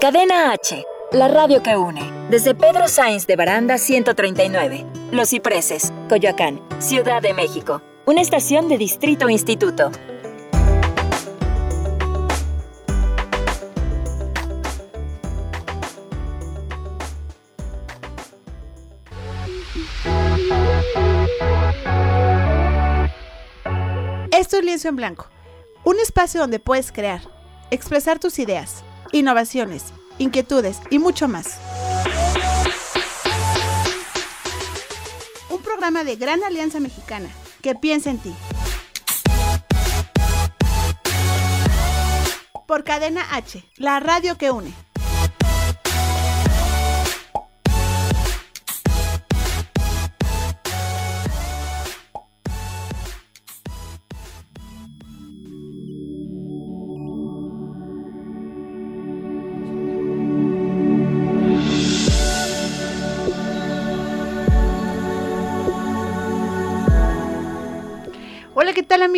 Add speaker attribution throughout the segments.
Speaker 1: Cadena H, la radio que une. Desde Pedro Sainz de Baranda 139. Los Cipreses, Coyoacán, Ciudad de México. Una estación de Distrito Instituto.
Speaker 2: Esto es Lienzo en Blanco, un espacio donde puedes crear, expresar tus ideas, innovaciones, inquietudes y mucho más. Un programa de Gran Alianza Mexicana que piensa en ti. Por Cadena H, la radio que une.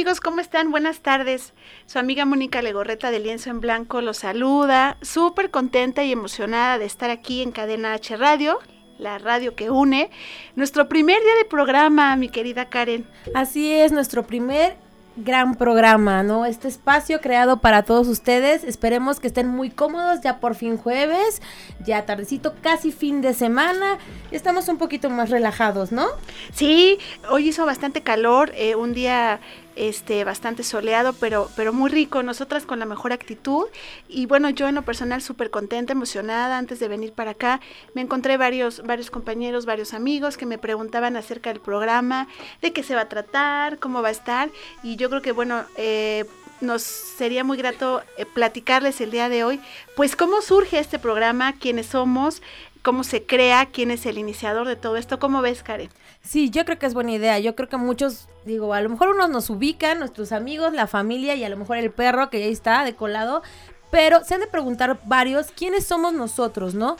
Speaker 2: Amigos? ¿Cómo están? Buenas tardes. Su amiga Mónica Legorreta de Lienzo en Blanco los saluda, súper contenta y emocionada de estar aquí en Cadena H Radio, la radio que une. Nuestro primer día de programa, mi querida Karen.
Speaker 3: Así es, nuestro primer gran programa, ¿no? Este espacio creado para todos ustedes. Esperemos que estén muy cómodos ya por fin jueves, ya tardecito, casi fin de semana. Estamos un poquito más relajados, ¿no?
Speaker 2: Sí, hoy hizo bastante calor, eh, un día este bastante soleado, pero, pero muy rico, nosotras con la mejor actitud. Y bueno, yo en lo personal súper contenta, emocionada antes de venir para acá. Me encontré varios, varios compañeros, varios amigos que me preguntaban acerca del programa, de qué se va a tratar, cómo va a estar. Y yo creo que bueno, eh, nos sería muy grato eh, platicarles el día de hoy, pues cómo surge este programa, quiénes somos, cómo se crea, quién es el iniciador de todo esto. ¿Cómo ves, Karen?
Speaker 3: Sí, yo creo que es buena idea. Yo creo que muchos, digo, a lo mejor unos nos ubican, nuestros amigos, la familia y a lo mejor el perro que ya está de colado, pero se han de preguntar varios quiénes somos nosotros, ¿no?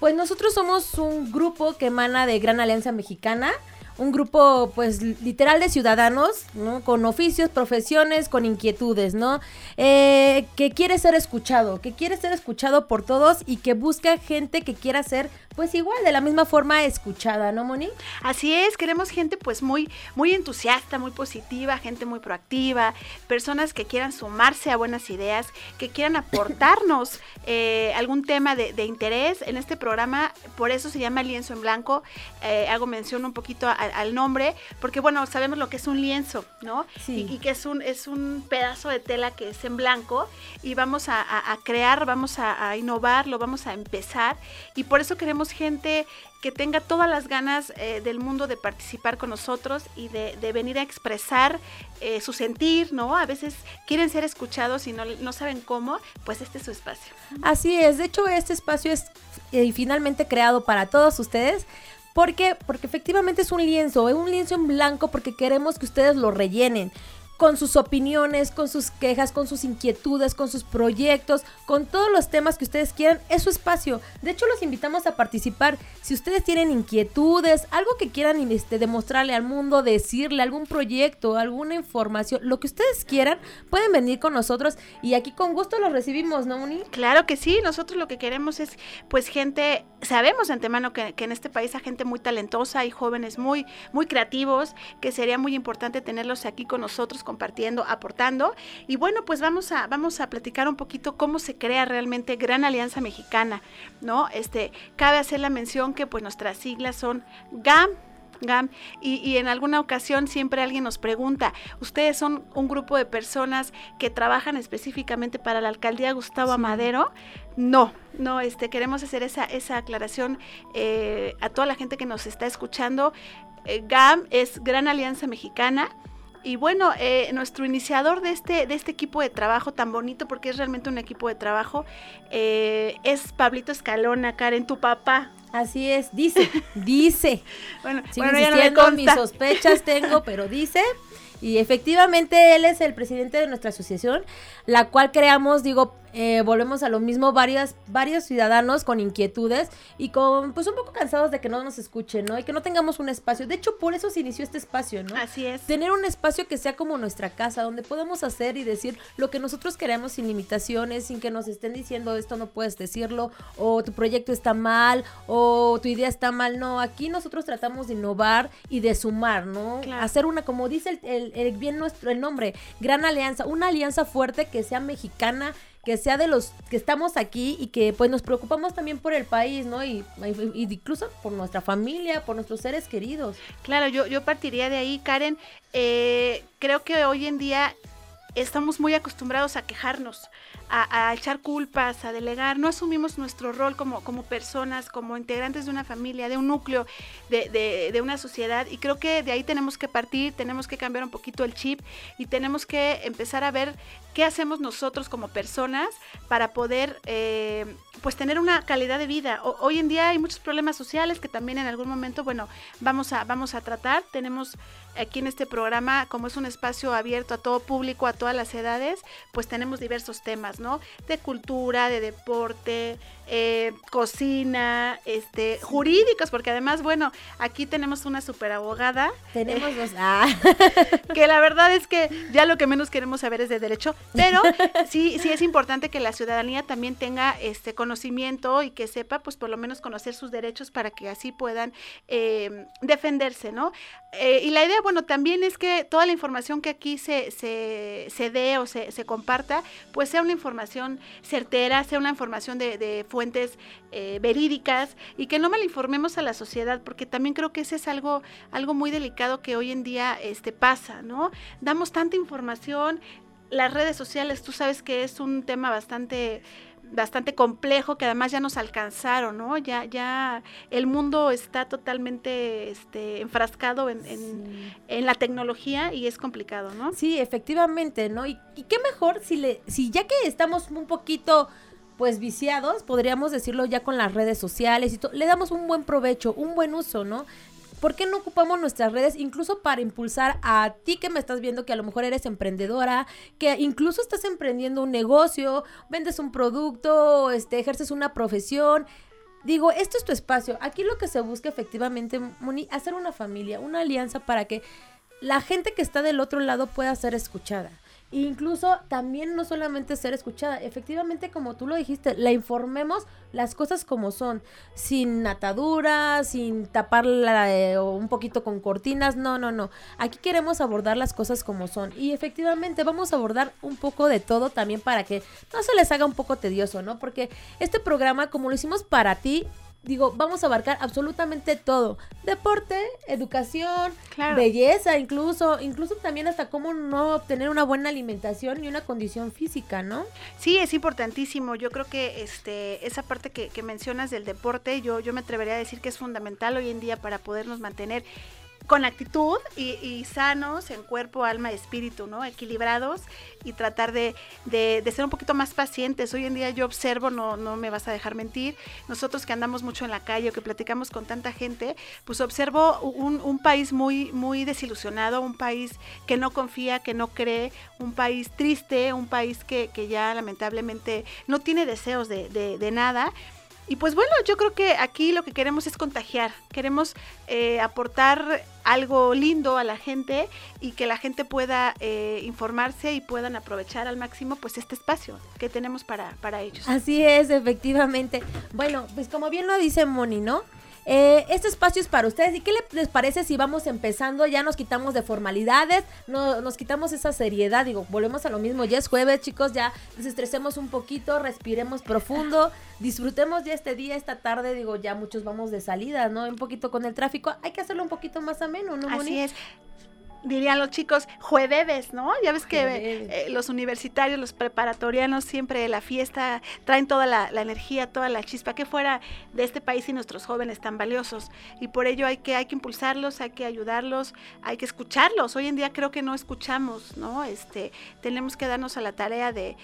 Speaker 3: Pues nosotros somos un grupo que emana de Gran Alianza Mexicana un grupo pues literal de ciudadanos, ¿no? Con oficios, profesiones, con inquietudes, ¿no? Eh, que quiere ser escuchado, que quiere ser escuchado por todos y que busca gente que quiera ser pues igual, de la misma forma escuchada, ¿no, Moni?
Speaker 2: Así es, queremos gente pues muy, muy entusiasta, muy positiva, gente muy proactiva, personas que quieran sumarse a buenas ideas, que quieran aportarnos eh, algún tema de, interés en este programa, por eso se llama Lienzo en Blanco, eh, hago mención un poquito al nombre, porque bueno, sabemos lo que es un lienzo, ¿no? Sí. Y, que es un, es un pedazo de tela que es en blanco y vamos a, crear, vamos a, a innovar, lo vamos a empezar y por eso queremos gente que tenga todas las ganas eh, del mundo de participar con nosotros y de, venir a expresar eh, su sentir, ¿no? A veces quieren ser escuchados y no, no, saben cómo, pues este es su espacio.
Speaker 3: Así es, de hecho este espacio es eh, finalmente creado para todos ustedes. ¿Por qué? Porque efectivamente es un lienzo, es un lienzo en blanco porque queremos que ustedes lo rellenen con sus opiniones, con sus quejas, con sus inquietudes, con sus proyectos, con todos los temas que ustedes quieran. Es su espacio. De hecho, los invitamos a participar. Si ustedes tienen inquietudes, algo que quieran este, demostrarle al mundo, decirle algún proyecto, alguna información, lo que ustedes quieran, pueden venir con nosotros y aquí con gusto los recibimos, ¿no, Uni?
Speaker 2: Claro que sí. Nosotros lo que queremos es, pues, gente, sabemos antemano que, que en este país hay gente muy talentosa y jóvenes muy, muy creativos, que sería muy importante tenerlos aquí con nosotros compartiendo, aportando. Y bueno, pues vamos a, vamos a platicar un poquito cómo se crea realmente Gran Alianza Mexicana, ¿no? Este, cabe hacer la mención que pues nuestras siglas son GAM, GAM. Y, en alguna ocasión siempre alguien nos pregunta, ¿ustedes son un grupo de personas que trabajan específicamente para la alcaldía Gustavo Amadero? No, no, este, queremos hacer esa, esa aclaración eh, a toda la gente que nos está escuchando. Eh, GAM es Gran Alianza Mexicana y bueno, eh, nuestro iniciador de este, de este equipo de trabajo tan bonito, porque es realmente un equipo de trabajo, eh, es Pablito Escalona, Karen, tu papá.
Speaker 3: Así es, dice, dice. bueno, Sigo insistiendo, mis sospechas tengo, pero dice. Y efectivamente él es el presidente de nuestra asociación, la cual creamos, digo, eh, volvemos a lo mismo, varias, varios ciudadanos con inquietudes y con, pues un poco cansados de que no nos escuchen, ¿no? Y que no tengamos un espacio. De hecho, por eso se inició este espacio, ¿no?
Speaker 2: Así es.
Speaker 3: Tener un espacio que sea como nuestra casa, donde podamos hacer y decir lo que nosotros queremos sin limitaciones, sin que nos estén diciendo esto no puedes decirlo, o tu proyecto está mal, o tu idea está mal. No, aquí nosotros tratamos de innovar y de sumar, ¿no? Hacer una, como dice el, el, bien nuestro, el nombre, gran alianza, una alianza fuerte que sea mexicana, que sea de los que estamos aquí y que pues nos preocupamos también por el país, ¿no? Y, incluso por nuestra familia, por nuestros seres queridos.
Speaker 2: Claro, yo, yo partiría de ahí, Karen. Eh, creo que hoy en día estamos muy acostumbrados a quejarnos, a, echar culpas, a delegar. No asumimos nuestro rol como, como personas, como integrantes de una familia, de un núcleo, de, de, una sociedad. Y creo que de ahí tenemos que partir, tenemos que cambiar un poquito el chip y tenemos que empezar a ver qué hacemos nosotros como personas para poder eh, pues tener una calidad de vida. hoy en día hay muchos problemas sociales que también en algún momento, bueno, vamos a, vamos a tratar. Tenemos aquí en este programa, como es un espacio abierto a todo público, a todas las edades, pues tenemos diversos temas, ¿no? De cultura, de deporte, eh, cocina, este, jurídicos, porque además, bueno, aquí tenemos una super abogada.
Speaker 3: Tenemos eh, dos. Ah.
Speaker 2: Que la verdad es que ya lo que menos queremos saber es de derecho, pero sí, sí es importante que la ciudadanía también tenga este conocimiento y que sepa, pues por lo menos conocer sus derechos para que así puedan eh, defenderse, ¿no? Y la idea, bueno, también es que toda la información que aquí se, se, se dé o se, se, comparta, pues sea una información certera, sea una información de, de fuentes eh, verídicas y que no malinformemos a la sociedad, porque también creo que ese es algo, algo muy delicado que hoy en día este, pasa, ¿no? Damos tanta información, las redes sociales, tú sabes que es un tema bastante bastante complejo que además ya nos alcanzaron, ¿no? Ya, ya el mundo está totalmente este, enfrascado en, en, la tecnología y es complicado, ¿no?
Speaker 3: Sí, efectivamente, ¿no? Y, y, qué mejor si le, si ya que estamos un poquito pues viciados, podríamos decirlo ya con las redes sociales y todo, le damos un buen provecho, un buen uso, ¿no? ¿Por qué no ocupamos nuestras redes incluso para impulsar a ti que me estás viendo que a lo mejor eres emprendedora, que incluso estás emprendiendo un negocio, vendes un producto, este, ejerces una profesión? Digo, esto es tu espacio. Aquí lo que se busca efectivamente, Moni, hacer una familia, una alianza para que la gente que está del otro lado pueda ser escuchada incluso también no solamente ser escuchada, efectivamente como tú lo dijiste, la informemos las cosas como son, sin ataduras, sin taparla eh, un poquito con cortinas, no, no, no. Aquí queremos abordar las cosas como son y efectivamente vamos a abordar un poco de todo también para que no se les haga un poco tedioso, ¿no? Porque este programa como lo hicimos para ti, digo, vamos a abarcar absolutamente todo. Deporte, educación, belleza, incluso, incluso también hasta cómo no obtener una buena alimentación y una condición física, ¿no?
Speaker 2: Sí, es importantísimo. Yo creo que este, esa parte que, que mencionas del deporte, yo, yo me atrevería a decir que es fundamental hoy en día para podernos mantener con actitud y, sanos en cuerpo, alma y espíritu, ¿no? Equilibrados y tratar de, ser un poquito más pacientes. Hoy en día yo observo, no, no me vas a dejar mentir, nosotros que andamos mucho en la calle o que platicamos con tanta gente, pues observo un, país muy, muy desilusionado, un país que no confía, que no cree, un país triste, un país que, ya lamentablemente no tiene deseos de, de nada. Y pues bueno, yo creo que aquí lo que queremos es contagiar, queremos eh, aportar algo lindo a la gente y que la gente pueda eh, informarse y puedan aprovechar al máximo pues este espacio que tenemos para, para ellos.
Speaker 3: Así es, efectivamente. Bueno, pues como bien lo dice Moni, ¿no? Eh, este espacio es para ustedes. ¿Y qué les parece si vamos empezando? Ya nos quitamos de formalidades, no, nos quitamos esa seriedad. Digo, volvemos a lo mismo. Ya es jueves, chicos. Ya desestresemos un poquito, respiremos profundo, disfrutemos ya este día, esta tarde. Digo, ya muchos vamos de salida, ¿no? Un poquito con el tráfico. Hay que hacerlo un poquito más ameno, ¿no,
Speaker 2: Así es dirían los chicos, jueves, ¿no? Ya ves que eh, los universitarios, los preparatorianos, siempre la fiesta, traen toda la, energía, toda la chispa que fuera de este país y nuestros jóvenes tan valiosos. Y por ello hay que, hay que impulsarlos, hay que ayudarlos, hay que escucharlos. Hoy en día creo que no escuchamos, ¿no? Este, tenemos que darnos a la tarea de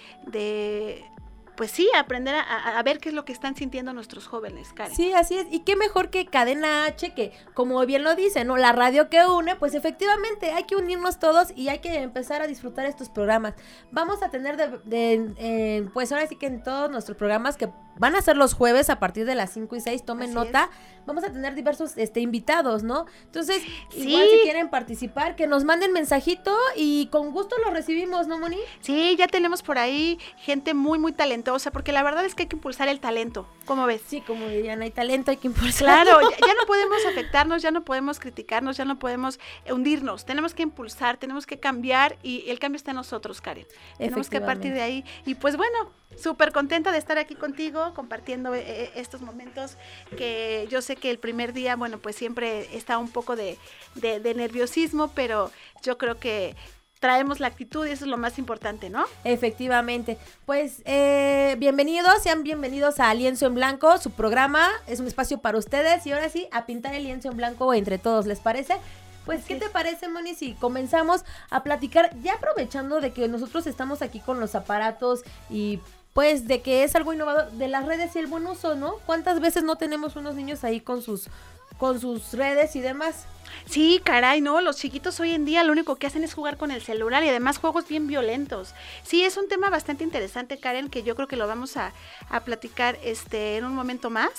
Speaker 2: pues sí, aprender a, ver qué es lo que están sintiendo nuestros jóvenes, Karen.
Speaker 3: Sí, así es. Y qué mejor que Cadena H, que como bien lo dice, ¿no? La radio que une, pues efectivamente hay que unirnos todos y hay que empezar a disfrutar estos programas. Vamos a tener de, pues ahora sí que en todos nuestros programas que van a ser los jueves a partir de las 5 y 6, tomen nota, vamos a tener diversos este, invitados, ¿no? Entonces, igual si quieren participar, que nos manden mensajito y con gusto lo recibimos, ¿no, Moni?
Speaker 2: Sí, ya tenemos por ahí gente muy, muy talentosa, porque la verdad es que hay que impulsar el talento, ¿cómo ves?
Speaker 3: Sí, como dirían, hay talento, hay que impulsar.
Speaker 2: Claro, ya, no podemos afectarnos, ya no podemos criticarnos, ya no podemos hundirnos, tenemos que impulsar, tenemos que cambiar y el cambio está en nosotros, Karen. Tenemos que partir de ahí. Y pues bueno, súper contenta de estar aquí contigo, compartiendo eh, eh, estos momentos que yo sé que el primer día, bueno, pues siempre está un poco de, nerviosismo, pero yo creo que traemos la actitud y eso es lo más importante, ¿no?
Speaker 3: Efectivamente. Pues eh, bienvenidos, sean bienvenidos a Lienzo en Blanco, su programa es un espacio para ustedes y ahora sí, a pintar el lienzo en blanco entre todos, ¿les parece? Pues, ¿qué te parece, Moni, si comenzamos a platicar, ya aprovechando de que nosotros estamos aquí con los aparatos y pues de que es algo innovador de las redes y el buen uso, ¿no? ¿Cuántas veces no tenemos unos niños ahí con sus con sus redes y demás?
Speaker 2: Sí, caray, no, los chiquitos hoy en día lo único que hacen es jugar con el celular y además juegos bien violentos. Sí, es un tema bastante interesante, Karen, que yo creo que lo vamos a, platicar este, en un momento más.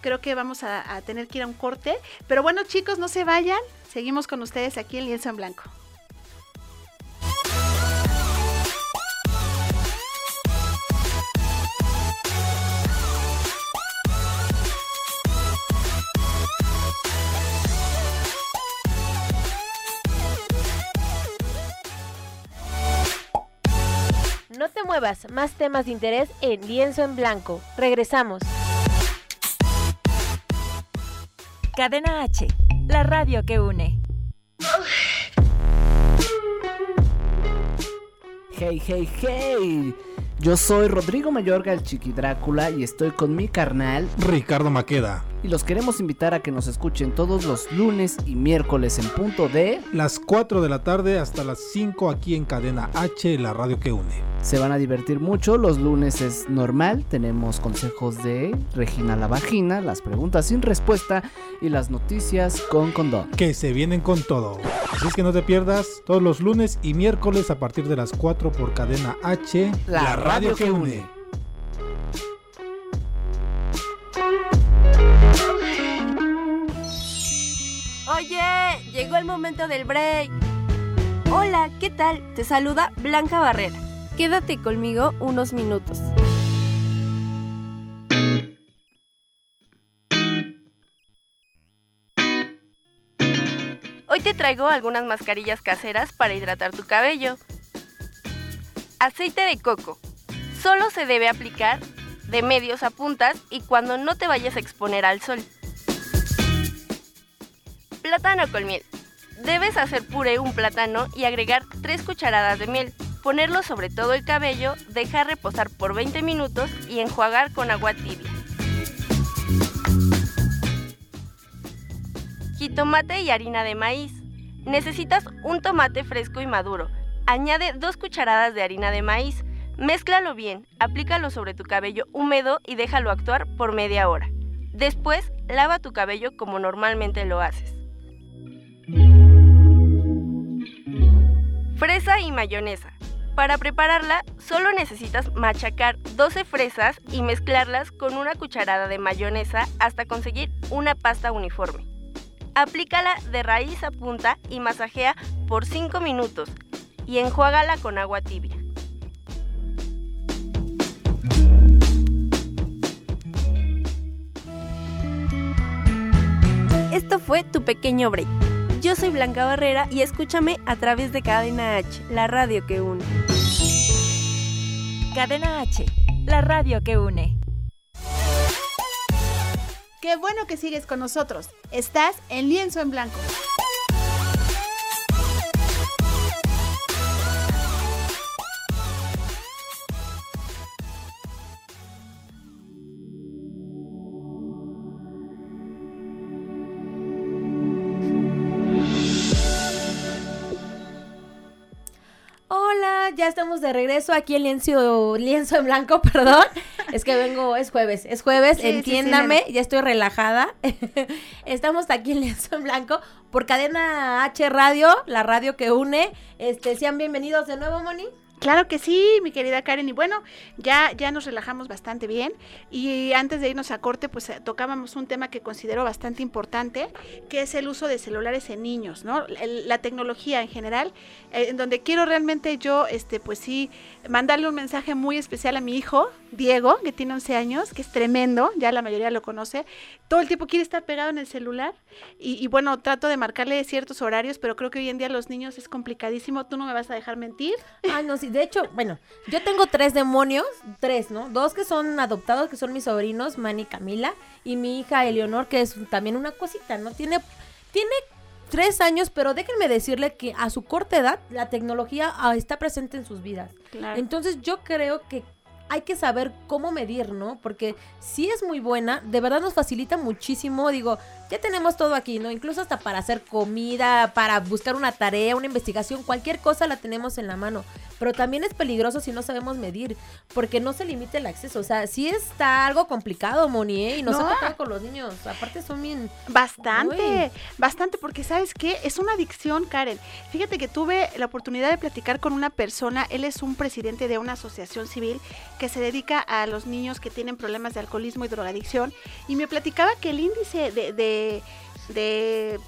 Speaker 2: Creo que vamos a, a tener que ir a un corte. Pero bueno, chicos, no se vayan. Seguimos con ustedes aquí en Lienzo en Blanco.
Speaker 3: No te muevas, más temas de interés en Lienzo en Blanco. Regresamos.
Speaker 1: Cadena H, la radio que une.
Speaker 4: Hey, hey, hey. Yo soy Rodrigo Mayorga, el Chiqui Drácula, y estoy con mi carnal
Speaker 5: Ricardo Maqueda
Speaker 4: y los queremos invitar a que nos escuchen todos los lunes y miércoles en punto de
Speaker 5: las 4 de la tarde hasta las 5 aquí en Cadena H, la radio que une.
Speaker 4: Se van a divertir mucho, los lunes es normal, tenemos consejos de Regina la Vagina, las preguntas sin respuesta y las noticias con condón.
Speaker 5: Que se vienen con todo. Así es que no te pierdas todos los lunes y miércoles a partir de las 4 por Cadena H,
Speaker 4: la, radio, que une.
Speaker 6: Oye, llegó el momento del break. Hola, ¿qué tal? Te saluda Blanca Barrera. Quédate conmigo unos minutos. Hoy te traigo algunas mascarillas caseras para hidratar tu cabello. Aceite de coco. Solo se debe aplicar de medios a puntas y cuando no te vayas a exponer al sol. Plátano con miel. Debes hacer puré un plátano y agregar 3 cucharadas de miel. Ponerlo sobre todo el cabello, dejar reposar por 20 minutos y enjuagar con agua tibia. Jitomate y harina de maíz. Necesitas un tomate fresco y maduro. Añade 2 cucharadas de harina de maíz. Mézclalo bien, aplícalo sobre tu cabello húmedo y déjalo actuar por media hora. Después, lava tu cabello como normalmente lo haces. Fresa y mayonesa. Para prepararla, solo necesitas machacar 12 fresas y mezclarlas con una cucharada de mayonesa hasta conseguir una pasta uniforme. Aplícala de raíz a punta y masajea por 5 minutos y enjuágala con agua tibia. Esto fue tu pequeño break. Yo soy Blanca Barrera y escúchame a través de Cadena H, la radio que une.
Speaker 1: Cadena H, la radio que une.
Speaker 2: Qué bueno que sigues con nosotros. Estás en lienzo en blanco.
Speaker 3: Ya estamos de regreso aquí en Lienzo, Lienzo en Blanco, perdón. Es que vengo, es jueves, es jueves,
Speaker 2: Sí, sí, sí,
Speaker 3: entiéndame, ya estoy relajada. Estamos aquí en Lienzo en Blanco por Cadena H Radio, la radio que une. Este, sean bienvenidos de nuevo, Moni.
Speaker 2: Claro que sí, mi querida Karen. Y bueno, ya, ya nos relajamos bastante bien. Y antes de irnos a corte, pues eh, tocábamos un tema que considero bastante importante, que es el uso de celulares en niños, ¿no? La tecnología en general, eh, en donde quiero realmente yo, este, pues sí, mandarle un mensaje muy especial a mi hijo, Diego, que tiene 11 años, que es tremendo, ya la mayoría lo conoce. Todo el tiempo quiere estar pegado en el celular. Y, y bueno, trato de marcarle ciertos horarios, pero creo que hoy en día los niños es complicadísimo. Tú no me vas a dejar mentir.
Speaker 3: Ay, no, sí, de hecho, bueno, yo tengo tres demonios, tres, ¿no? Dos que son adoptados, que son mis sobrinos, Manny y Camila, y mi hija Eleonor, que es también una cosita, ¿no? Tiene, tiene tres años, pero déjenme decirle que a su corta edad la tecnología ah, está presente en sus vidas.
Speaker 2: Claro.
Speaker 3: Entonces yo creo que hay que saber cómo medir, ¿no? Porque si es muy buena, de verdad nos facilita muchísimo. Digo, ya tenemos todo aquí, ¿no? Incluso hasta para hacer comida, para buscar una tarea, una investigación, cualquier cosa la tenemos en la mano. Pero también es peligroso si no sabemos medir, porque no se limita el acceso. O sea, sí está algo complicado, Moni, ¿eh? Y no, se
Speaker 2: No.
Speaker 3: toca con los niños. Aparte son bien...
Speaker 2: Bastante, bastante, porque sabes qué, es una adicción, Karen. Fíjate que tuve la oportunidad de platicar con una persona, él es un presidente de una asociación civil que se dedica a los niños que tienen problemas de alcoholismo y drogadicción, y me platicaba que el índice de, de, de,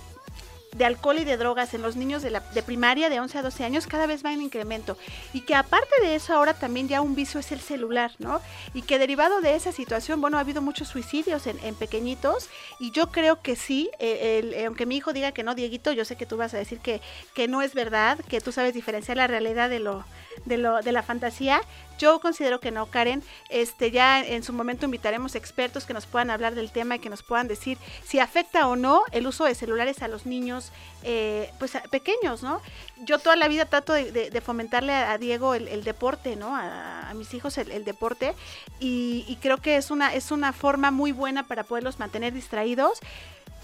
Speaker 2: de alcohol y de drogas en los niños de, primaria de 11 a 12 años cada vez va en incremento, y que aparte de eso ahora también ya un vicio es el celular, ¿no? Y que derivado de esa situación, bueno, ha habido muchos suicidios en, pequeñitos, y yo creo que sí, eh, eh, aunque mi hijo diga que no, Dieguito, yo sé que tú vas a decir que, que no es verdad, que tú sabes diferenciar la realidad de lo, de lo, de la fantasía. Yo considero que no, Karen. Este, ya en su momento invitaremos expertos que nos puedan hablar del tema y que nos puedan decir si afecta o no el uso de celulares a los niños, eh, pues pequeños, ¿no? Yo toda la vida trato de, fomentarle a, Diego el, deporte, ¿no? A, a mis hijos el, el deporte y, y creo que es una, es una forma muy buena para poderlos mantener distraídos.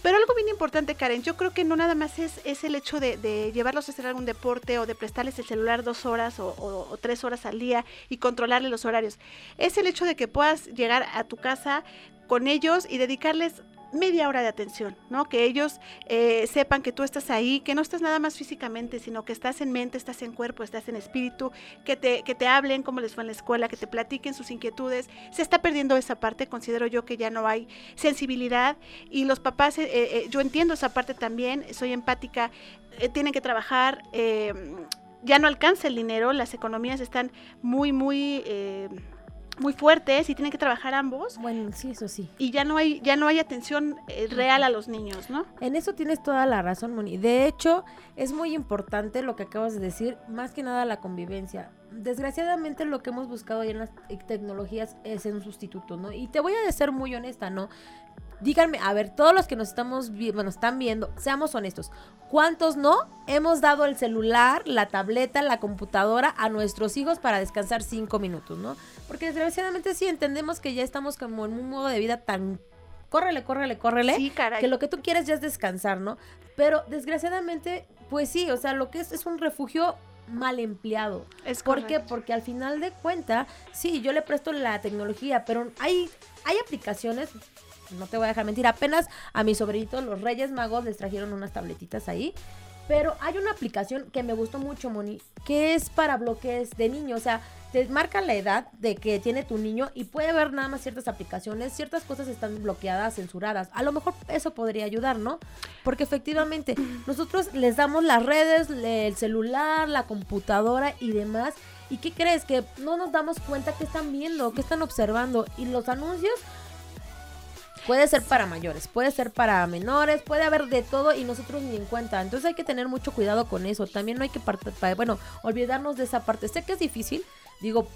Speaker 2: Pero algo bien importante, Karen, yo creo que no nada más es, el hecho de, llevarlos a hacer algún deporte o de prestarles el celular dos horas o tres horas al día y controlarle los horarios. Es el hecho de que puedas llegar a tu casa con ellos y dedicarles media hora de atención, ¿no? Que ellos eh, sepan que tú estás ahí, que no estás nada más físicamente, sino que estás en mente, estás en cuerpo, estás en espíritu, que te, que te hablen cómo les fue en la escuela, que te platiquen sus inquietudes. Se está perdiendo esa parte, considero yo que ya no hay sensibilidad y los papás, eh, eh, yo entiendo esa parte también, soy empática, eh, tienen que trabajar, eh, ya no alcanza el dinero, las economías están muy, muy... eh, muy fuertes y tienen que trabajar ambos
Speaker 3: Bueno, sí, eso sí.
Speaker 2: y ya no hay ya no hay atención eh, real a los niños, ¿no?
Speaker 3: En eso tienes toda la razón, Moni. De hecho, es muy importante lo que acabas de decir, más que nada la convivencia. Desgraciadamente lo que hemos buscado ya en las te- tecnologías es un sustituto, ¿no? Y te voy a ser muy honesta, ¿no? Díganme, a ver, todos los que nos estamos bueno, están viendo, seamos honestos. ¿Cuántos no hemos dado el celular, la tableta, la computadora a nuestros hijos para descansar cinco minutos, ¿no? Porque desgraciadamente sí entendemos que ya estamos como en un modo de vida tan córrele, córrele, córrele
Speaker 2: Sí, caray.
Speaker 3: que lo que tú quieres ya es descansar, ¿no? Pero desgraciadamente, pues sí, o sea, lo que es es un refugio mal empleado.
Speaker 2: Es
Speaker 3: ¿Por qué? Porque al final de cuenta, sí, yo le presto la tecnología, pero hay, hay aplicaciones, no te voy a dejar mentir, apenas a mis sobrinitos, los Reyes Magos, les trajeron unas tabletitas ahí. Pero hay una aplicación que me gustó mucho, Moni, que es para bloques de niños. O sea, te marca la edad de que tiene tu niño y puede ver nada más ciertas aplicaciones, ciertas cosas están bloqueadas, censuradas. A lo mejor eso podría ayudar, ¿no? Porque efectivamente, nosotros les damos las redes, el celular, la computadora y demás. ¿Y qué crees? Que no nos damos cuenta que están viendo, que están observando. Y los anuncios Puede ser para mayores, puede ser para menores, puede haber de todo y nosotros ni en cuenta. Entonces hay que tener mucho cuidado con eso. También no hay que, bueno, olvidarnos de esa parte. Sé que es difícil, digo,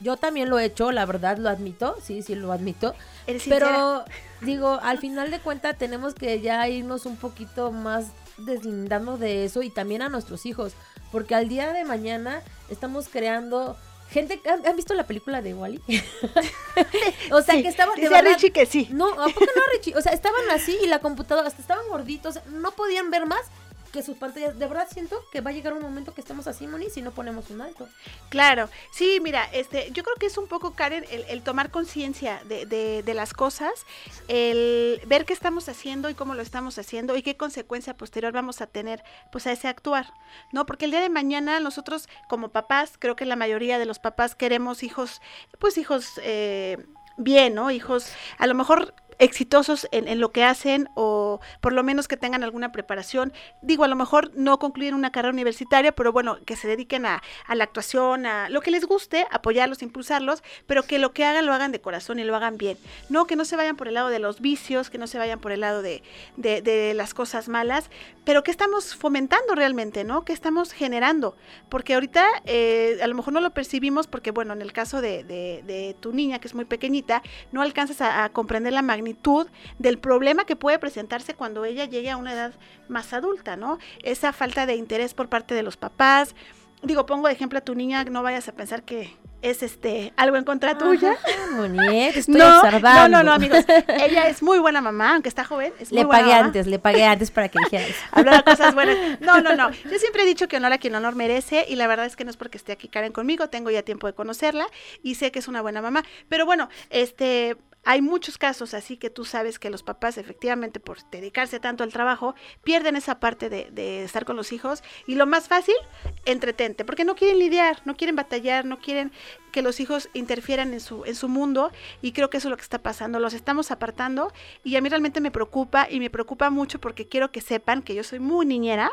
Speaker 3: yo también lo he hecho, la verdad lo admito, sí, sí lo admito.
Speaker 2: Sincera.
Speaker 3: Pero digo, al final de cuentas tenemos que ya irnos un poquito más deslindando de eso y también a nuestros hijos, porque al día de mañana estamos creando gente, ¿han, han visto la película de Wally? o sea,
Speaker 2: Sí,
Speaker 3: que estaban de
Speaker 2: dice
Speaker 3: verdad-
Speaker 2: Richie que sí.
Speaker 3: no, ¿a poco no, Richie? O sea, estaban así y la computadora, hasta estaban gorditos, no podían ver más que sus pantallas, de verdad siento que va a llegar un momento que estemos así, Moni, si no ponemos un alto.
Speaker 2: Claro, sí, mira, este, yo creo que es un poco, Karen, el, el tomar conciencia de, de- de las cosas, el ver qué estamos haciendo y cómo lo estamos haciendo y qué consecuencia posterior vamos a tener pues a ese actuar, ¿no? Porque el día de mañana nosotros como papás, creo que la mayoría de los papás queremos hijos, pues hijos eh, bien, ¿no? Hijos a lo mejor exitosos en, en lo que hacen o por lo menos que tengan alguna preparación. Digo, a lo mejor no concluir una carrera universitaria, pero bueno, que se dediquen a, a la actuación, a lo que les guste, apoyarlos, impulsarlos, pero que lo que hagan lo hagan de corazón y lo hagan bien. No, que no se vayan por el lado de los vicios, que no se vayan por el lado de, de, de las cosas malas, pero que estamos fomentando realmente, ¿no? Que estamos generando. Porque ahorita eh, a lo mejor no lo percibimos porque, bueno, en el caso de- de tu niña, que es muy pequeñita, no alcanzas a, a comprender la magnitud del problema que puede presentarse cuando ella llegue a una edad más adulta, ¿no? Esa falta de interés por parte de los papás. Digo, pongo de ejemplo a tu niña, no vayas a pensar que es este algo en contra tuya.
Speaker 3: Ajá, Moni, te estoy
Speaker 2: No, no,
Speaker 3: observando.
Speaker 2: no, no, amigos. Ella es muy buena mamá, aunque está joven. Es muy
Speaker 3: Le
Speaker 2: buena
Speaker 3: pagué
Speaker 2: mamá.
Speaker 3: antes, le pagué antes para que dijera eso.
Speaker 2: hablar cosas buenas. No, no, no. Yo siempre he dicho que honor a quien honor merece y la verdad es que no es porque esté aquí Karen conmigo, tengo ya tiempo de conocerla y sé que es una buena mamá. Pero bueno, este, hay muchos casos así que tú sabes que los papás efectivamente por dedicarse tanto al trabajo pierden esa parte de, estar con los hijos y lo más fácil, entretente, porque no quieren lidiar, no quieren batallar, no quieren que los hijos interfieran en su, en su mundo y creo que eso es lo que está pasando, los estamos apartando y a mí realmente me preocupa y me preocupa mucho porque quiero que sepan que yo soy muy niñera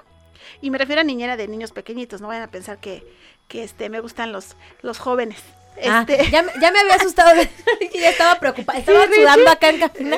Speaker 2: y me refiero a niñera de niños pequeñitos, no vayan a pensar que, que este, me gustan los, los jóvenes.
Speaker 3: Ah,
Speaker 2: Este,
Speaker 3: ya, me- ya me había asustado, de- y ya estaba preocupada, estaba sudando acá en cabina,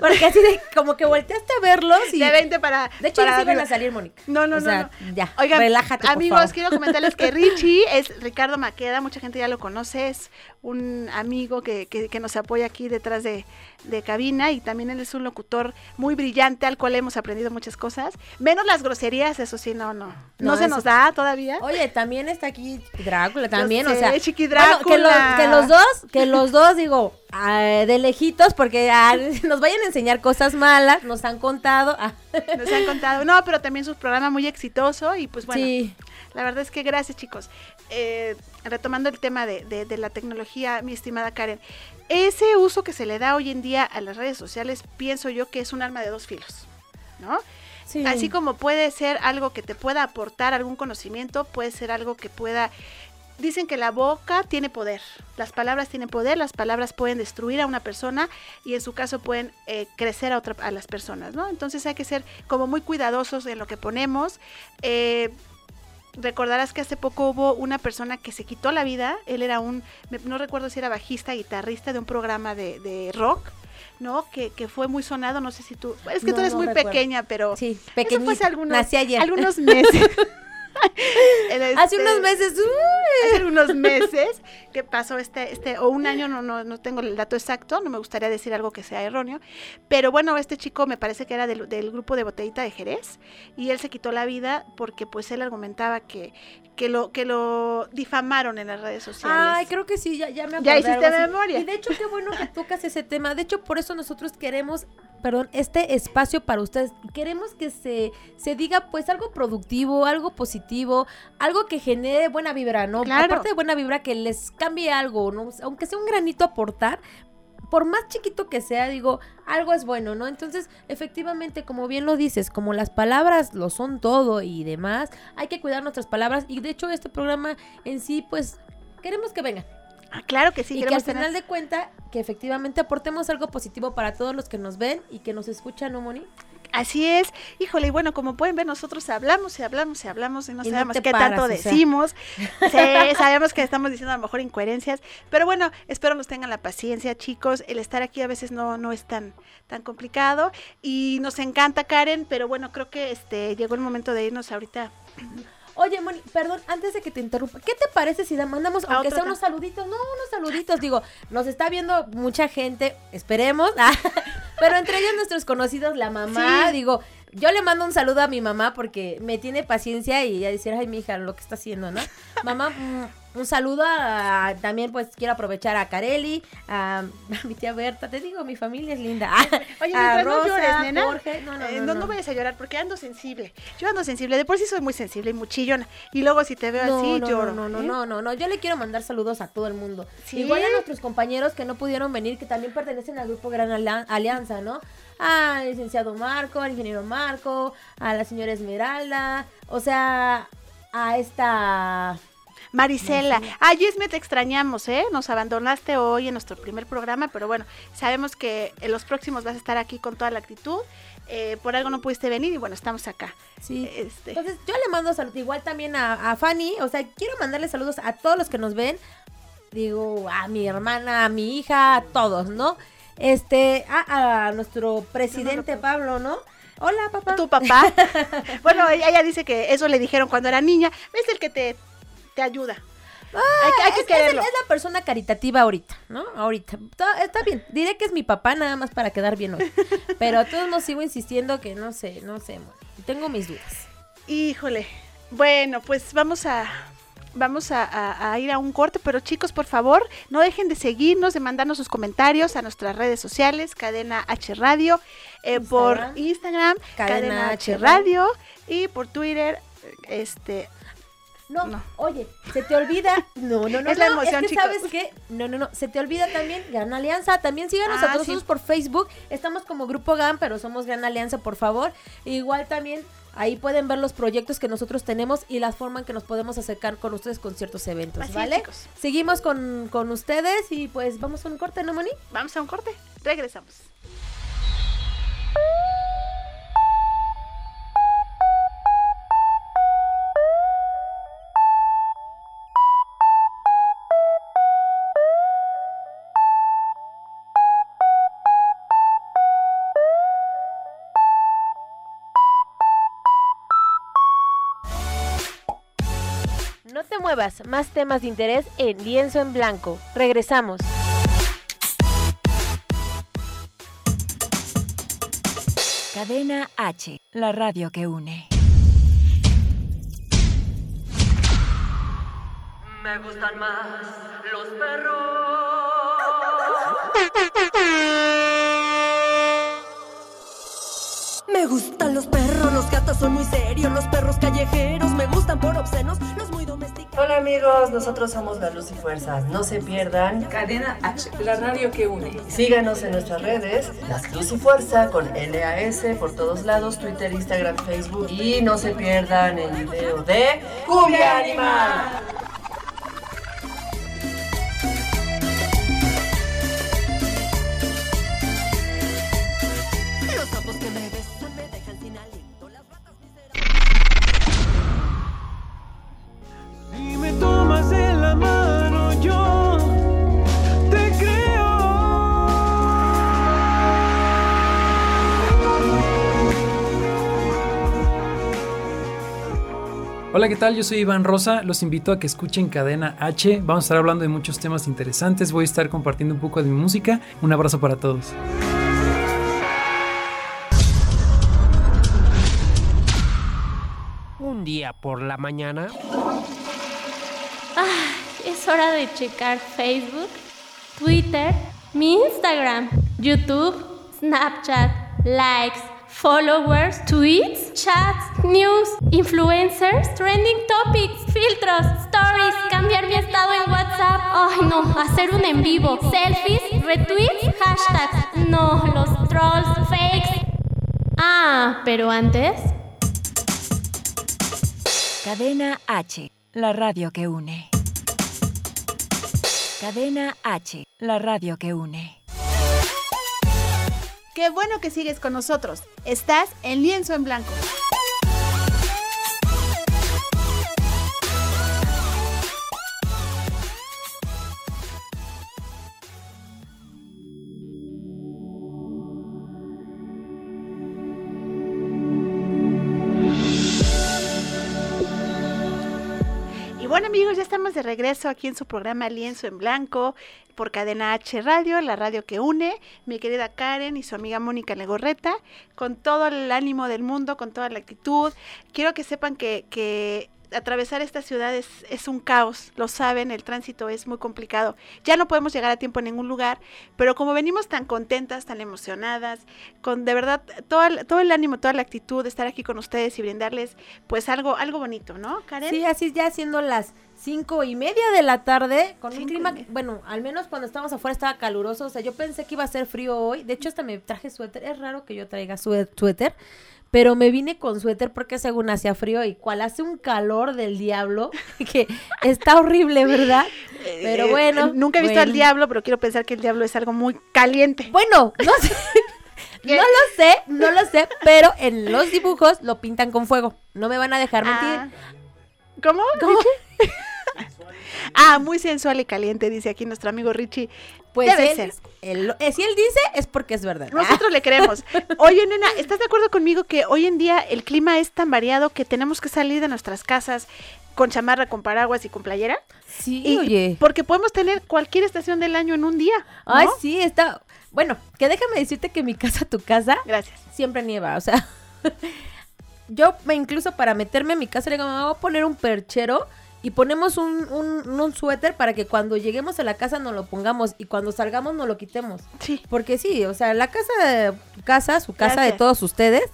Speaker 3: porque así de, como que volteaste a verlos y...
Speaker 2: de 20 para...
Speaker 3: De hecho, ya
Speaker 2: para
Speaker 3: se iban a salir, Mónica.
Speaker 2: No, no,
Speaker 3: o
Speaker 2: no,
Speaker 3: sea,
Speaker 2: no.
Speaker 3: ya,
Speaker 2: Oigan,
Speaker 3: relájate, por
Speaker 2: amigos,
Speaker 3: favor.
Speaker 2: quiero comentarles que Richie es Ricardo Maqueda, mucha gente ya lo conoce, es un amigo que, que, que nos apoya aquí detrás de, de cabina y también él es un locutor muy brillante al cual hemos aprendido muchas cosas, menos las groserías, eso sí, no, no, no,
Speaker 3: No,
Speaker 2: se
Speaker 3: eso-
Speaker 2: nos da todavía.
Speaker 3: Oye, también está aquí Drácula, también,
Speaker 2: sé,
Speaker 3: o sea...
Speaker 2: Chiqui
Speaker 3: bueno, que, los,
Speaker 2: Drácula.
Speaker 3: que los dos, que los dos, digo, ah, de lejitos, porque ah, nos vayan a enseñar cosas malas, nos han contado. ah,
Speaker 2: Nos han contado, no, pero también su programa muy exitoso y pues bueno,
Speaker 3: sí,
Speaker 2: La verdad es que gracias, chicos. Eh, retomando el tema de, de- de la tecnología, mi estimada Karen, ese uso que se le da hoy en día a las redes sociales, pienso yo que es un arma de dos filos, ¿no?
Speaker 3: sí.
Speaker 2: Así como puede ser algo que te pueda aportar algún conocimiento, puede ser algo que pueda... Dicen que la boca tiene poder, las palabras tienen poder, las palabras pueden destruir a una persona y en su caso pueden eh, crecer a, otra, a las personas, ¿no? Entonces hay que ser como muy cuidadosos en lo que ponemos. Eh, recordarás que hace poco hubo una persona que se quitó la vida, él era un, no recuerdo si era bajista, guitarrista de un programa de, de rock, ¿no? Que, que fue muy sonado, no sé si tú, es que
Speaker 3: No,
Speaker 2: tú eres
Speaker 3: no
Speaker 2: muy
Speaker 3: recuerdo.
Speaker 2: pequeña, pero...
Speaker 3: Sí,
Speaker 2: Eso fue hace algunos,
Speaker 3: Nací ayer.
Speaker 2: algunos meses.
Speaker 3: Hace
Speaker 2: este-
Speaker 3: unos meses. uh,
Speaker 2: Hace algunos meses que pasó este, este, o un año, no, no, no tengo el dato exacto, no me gustaría decir algo que sea erróneo, pero bueno, este chico me parece que era del, del grupo de Botellita de Jerez, y él se quitó la vida porque pues él argumentaba que, que lo, que lo difamaron en las redes sociales.
Speaker 3: Ay, creo que sí, ya, ya me acordé.
Speaker 2: Ya hiciste memoria.
Speaker 3: Y de hecho, qué bueno que tocas ese tema. De hecho, por eso nosotros queremos, perdón, este espacio para ustedes. Queremos que se, se diga, pues, algo productivo, algo positivo, algo que genere buena vibra, ¿no?
Speaker 2: Claro.
Speaker 3: Aparte de buena vibra, que les cambie algo, ¿no? Aunque sea un granito aportar. Por más chiquito que sea, digo, algo es bueno, ¿no? Entonces, efectivamente, como bien lo dices, como las palabras lo son todo y demás, hay que cuidar nuestras palabras. Y de hecho, este programa en sí, pues, queremos que vengan
Speaker 2: Ah, claro que sí,
Speaker 3: y que al
Speaker 2: queremos tener-
Speaker 3: final de cuenta que efectivamente aportemos algo positivo para todos los que nos ven y que nos escuchan, ¿no, Moni?
Speaker 2: Así es, híjole, y bueno, como pueden ver, nosotros hablamos y hablamos y hablamos y no
Speaker 3: Y
Speaker 2: sabemos qué
Speaker 3: paras,
Speaker 2: tanto
Speaker 3: o sea.
Speaker 2: decimos. Sí, sabemos que estamos diciendo a lo mejor incoherencias, pero bueno, espero nos tengan la paciencia, chicos. El estar aquí a veces no, no es tan, tan complicado y nos encanta, Karen, pero bueno, creo que este llegó el momento de irnos ahorita.
Speaker 3: Oye, Moni, perdón, antes de que te interrumpa, ¿qué te parece si la mandamos,
Speaker 2: A
Speaker 3: aunque sea unos saluditos? No, unos saluditos, digo, nos está viendo mucha gente, esperemos, ah, pero entre ellos nuestros conocidos, la mamá,
Speaker 2: Sí.
Speaker 3: digo, yo le mando un saludo a mi mamá porque me tiene paciencia y a decir, ay, mi hija, lo que está haciendo, ¿no? Mamá, mm, un saludo a, también pues quiero aprovechar a Careli, a, a mi tía Berta, te digo, mi familia es linda.
Speaker 2: Oye, mientras no
Speaker 3: Rosa,
Speaker 2: llores, nena.
Speaker 3: Jorge, no, no,
Speaker 2: eh,
Speaker 3: no,
Speaker 2: no,
Speaker 3: no.
Speaker 2: no vayas a llorar porque ando sensible. Yo ando sensible. De por sí soy muy sensible y muy chillona. Y luego si te veo
Speaker 3: No,
Speaker 2: así,
Speaker 3: no,
Speaker 2: lloro.
Speaker 3: No, no,
Speaker 2: ¿eh?
Speaker 3: no, no, no. Yo le quiero mandar saludos a todo el mundo.
Speaker 2: ¿Sí?
Speaker 3: Igual a nuestros compañeros que no pudieron venir, que también pertenecen al grupo Gran Alia- Alianza, ¿no? Al licenciado Marco, al ingeniero Marco, a la señora Esmeralda, o sea, a esta...
Speaker 2: Marisela, ay, Esme, te extrañamos, ¿eh? Nos abandonaste hoy en nuestro primer programa, pero bueno, sabemos que en los próximos vas a estar aquí con toda la actitud. Eh, por algo no pudiste venir y bueno, estamos acá.
Speaker 3: Sí.
Speaker 2: Este,
Speaker 3: Entonces, yo le mando saludos igual también a, a Fanny, o sea, quiero mandarle saludos a todos los que nos ven. Digo, a mi hermana, a mi hija, a todos, ¿no? Este, a, a nuestro presidente Pablo, ¿no? Hola, papá.
Speaker 2: tu papá. bueno, ella, ella dice que eso le dijeron cuando era niña. Es el que te, te ayuda. hay, que- hay que
Speaker 3: es, es el-
Speaker 2: quererlo.
Speaker 3: es la persona caritativa ahorita, ¿no? Ahorita. Está, está bien. Diré que es mi papá nada más para quedar bien hoy. Pero a todos nos sigo insistiendo que no sé, no sé. Moni. Tengo mis dudas.
Speaker 2: Híjole. Bueno, pues vamos a vamos a, a- a ir a un corte, pero chicos, por favor, no dejen de seguirnos, de mandarnos sus comentarios a nuestras redes sociales, Cadena H Radio, eh, por
Speaker 3: Instagram.
Speaker 2: Cadena,
Speaker 3: Cadena
Speaker 2: H
Speaker 3: H
Speaker 2: Radio y por Twitter, este,
Speaker 3: No,
Speaker 2: No.
Speaker 3: oye, se te olvida. No, no, no.
Speaker 2: Es la emoción,
Speaker 3: es que sabes qué. No, no, no. Se te olvida también Gran Alianza. También síganos
Speaker 2: Ah,
Speaker 3: a todos
Speaker 2: sí.
Speaker 3: nosotros por Facebook. Estamos como Grupo GAN, pero somos Gran Alianza, por favor. Igual también ahí pueden ver los proyectos que nosotros tenemos y la forma en que nos podemos acercar con ustedes con ciertos eventos,
Speaker 2: Así
Speaker 3: ¿vale?
Speaker 2: chicos.
Speaker 3: Seguimos con, con ustedes y pues vamos a un corte, ¿no, Moni?
Speaker 2: vamos a un corte, regresamos.
Speaker 3: Muevas, más temas de interés en Lienzo en Blanco. Regresamos.
Speaker 1: Cadena H, la radio que une.
Speaker 7: Me gustan más los perros. Me gustan los perros, los gatos son muy serios, los perros callejeros me gustan por obscenos, los muy domesticados.
Speaker 8: Hola amigos, nosotros somos La Luz y Fuerzas. No se pierdan.
Speaker 9: Cadena H, la radio que une.
Speaker 8: Síganos en nuestras redes, Las Luz y Fuerza con LAS por todos lados, Twitter, Instagram, Facebook. Y no se pierdan el video de Cumbia Animal.
Speaker 10: Hola, ¿qué tal? Yo soy Iván Rosa. Los invito a que escuchen Cadena H. Vamos a estar hablando de muchos temas interesantes. Voy a estar compartiendo un poco de mi música. Un abrazo para todos.
Speaker 9: Un día por la mañana.
Speaker 11: Ah, es hora de checar Facebook, Twitter, mi Instagram, YouTube, Snapchat, likes, followers, tweets, chats, news, influencers, trending topics, filtros, stories, cambiar mi estado en WhatsApp. Ay, no, hacer un en vivo, selfies, retweets, hashtags. No, los trolls, fakes. Ah, pero antes.
Speaker 1: Cadena H, la radio que une. Cadena H, la radio que une.
Speaker 2: Qué bueno que sigues con nosotros. Estás en Lienzo en Blanco. Bueno amigos, ya estamos de regreso aquí en su programa Lienzo en Blanco por Cadena H Radio, la radio que une, mi querida Karen y su amiga Mónica Legorreta, con todo el ánimo del mundo, con toda la actitud. Quiero que sepan que, que atravesar esta ciudad es, es un caos, lo saben, el tránsito es muy complicado. Ya no podemos llegar a tiempo a ningún lugar, pero como venimos tan contentas, tan emocionadas, con de verdad todo el, todo el ánimo, toda la actitud de estar aquí con ustedes y brindarles pues algo, algo bonito, ¿no, Karen?
Speaker 3: Sí, así ya siendo las cinco y media de la tarde, con un
Speaker 2: Cinco
Speaker 3: clima, que- bueno, al menos cuando estábamos afuera estaba caluroso, o sea, yo pensé que iba a ser frío hoy, de hecho hasta me traje suéter, es raro que yo traiga sué- suéter, pero me vine con suéter porque según hacía frío y cual hace un calor del diablo, que está horrible, ¿verdad? Pero
Speaker 2: Eh,
Speaker 3: bueno.
Speaker 2: Nunca he visto al diablo, pero quiero pensar que el diablo es algo muy caliente.
Speaker 3: Bueno, no sé.
Speaker 2: ¿Qué?
Speaker 3: No lo sé, no lo sé, pero en los dibujos lo pintan con fuego. No me van a dejar mentir.
Speaker 2: Ah. ¿Cómo?
Speaker 3: ¿Cómo?
Speaker 2: Ah, muy sensual y caliente, dice aquí nuestro amigo Richie.
Speaker 3: Pues
Speaker 2: Debe
Speaker 3: él-
Speaker 2: ser.
Speaker 3: él- eh, si él dice, es porque es verdad.
Speaker 2: Nosotros le creemos. Oye, nena, ¿estás de acuerdo conmigo que hoy en día el clima es tan variado que tenemos que salir de nuestras casas con chamarra, con paraguas y con playera?
Speaker 3: Sí,
Speaker 2: Y-
Speaker 3: oye.
Speaker 2: Porque podemos tener cualquier estación del año en un día. ¿no?
Speaker 3: Ay, sí, está. Bueno, que déjame decirte que mi casa, tu casa,
Speaker 2: Gracias.
Speaker 3: siempre nieva. O sea, yo me incluso para meterme a mi casa le digo, me voy a poner un perchero y ponemos un, un, un suéter para que cuando lleguemos a la casa nos lo pongamos y cuando salgamos nos lo quitemos.
Speaker 2: Sí.
Speaker 3: Porque sí, o sea, la casa, casa, su casa de todos ustedes,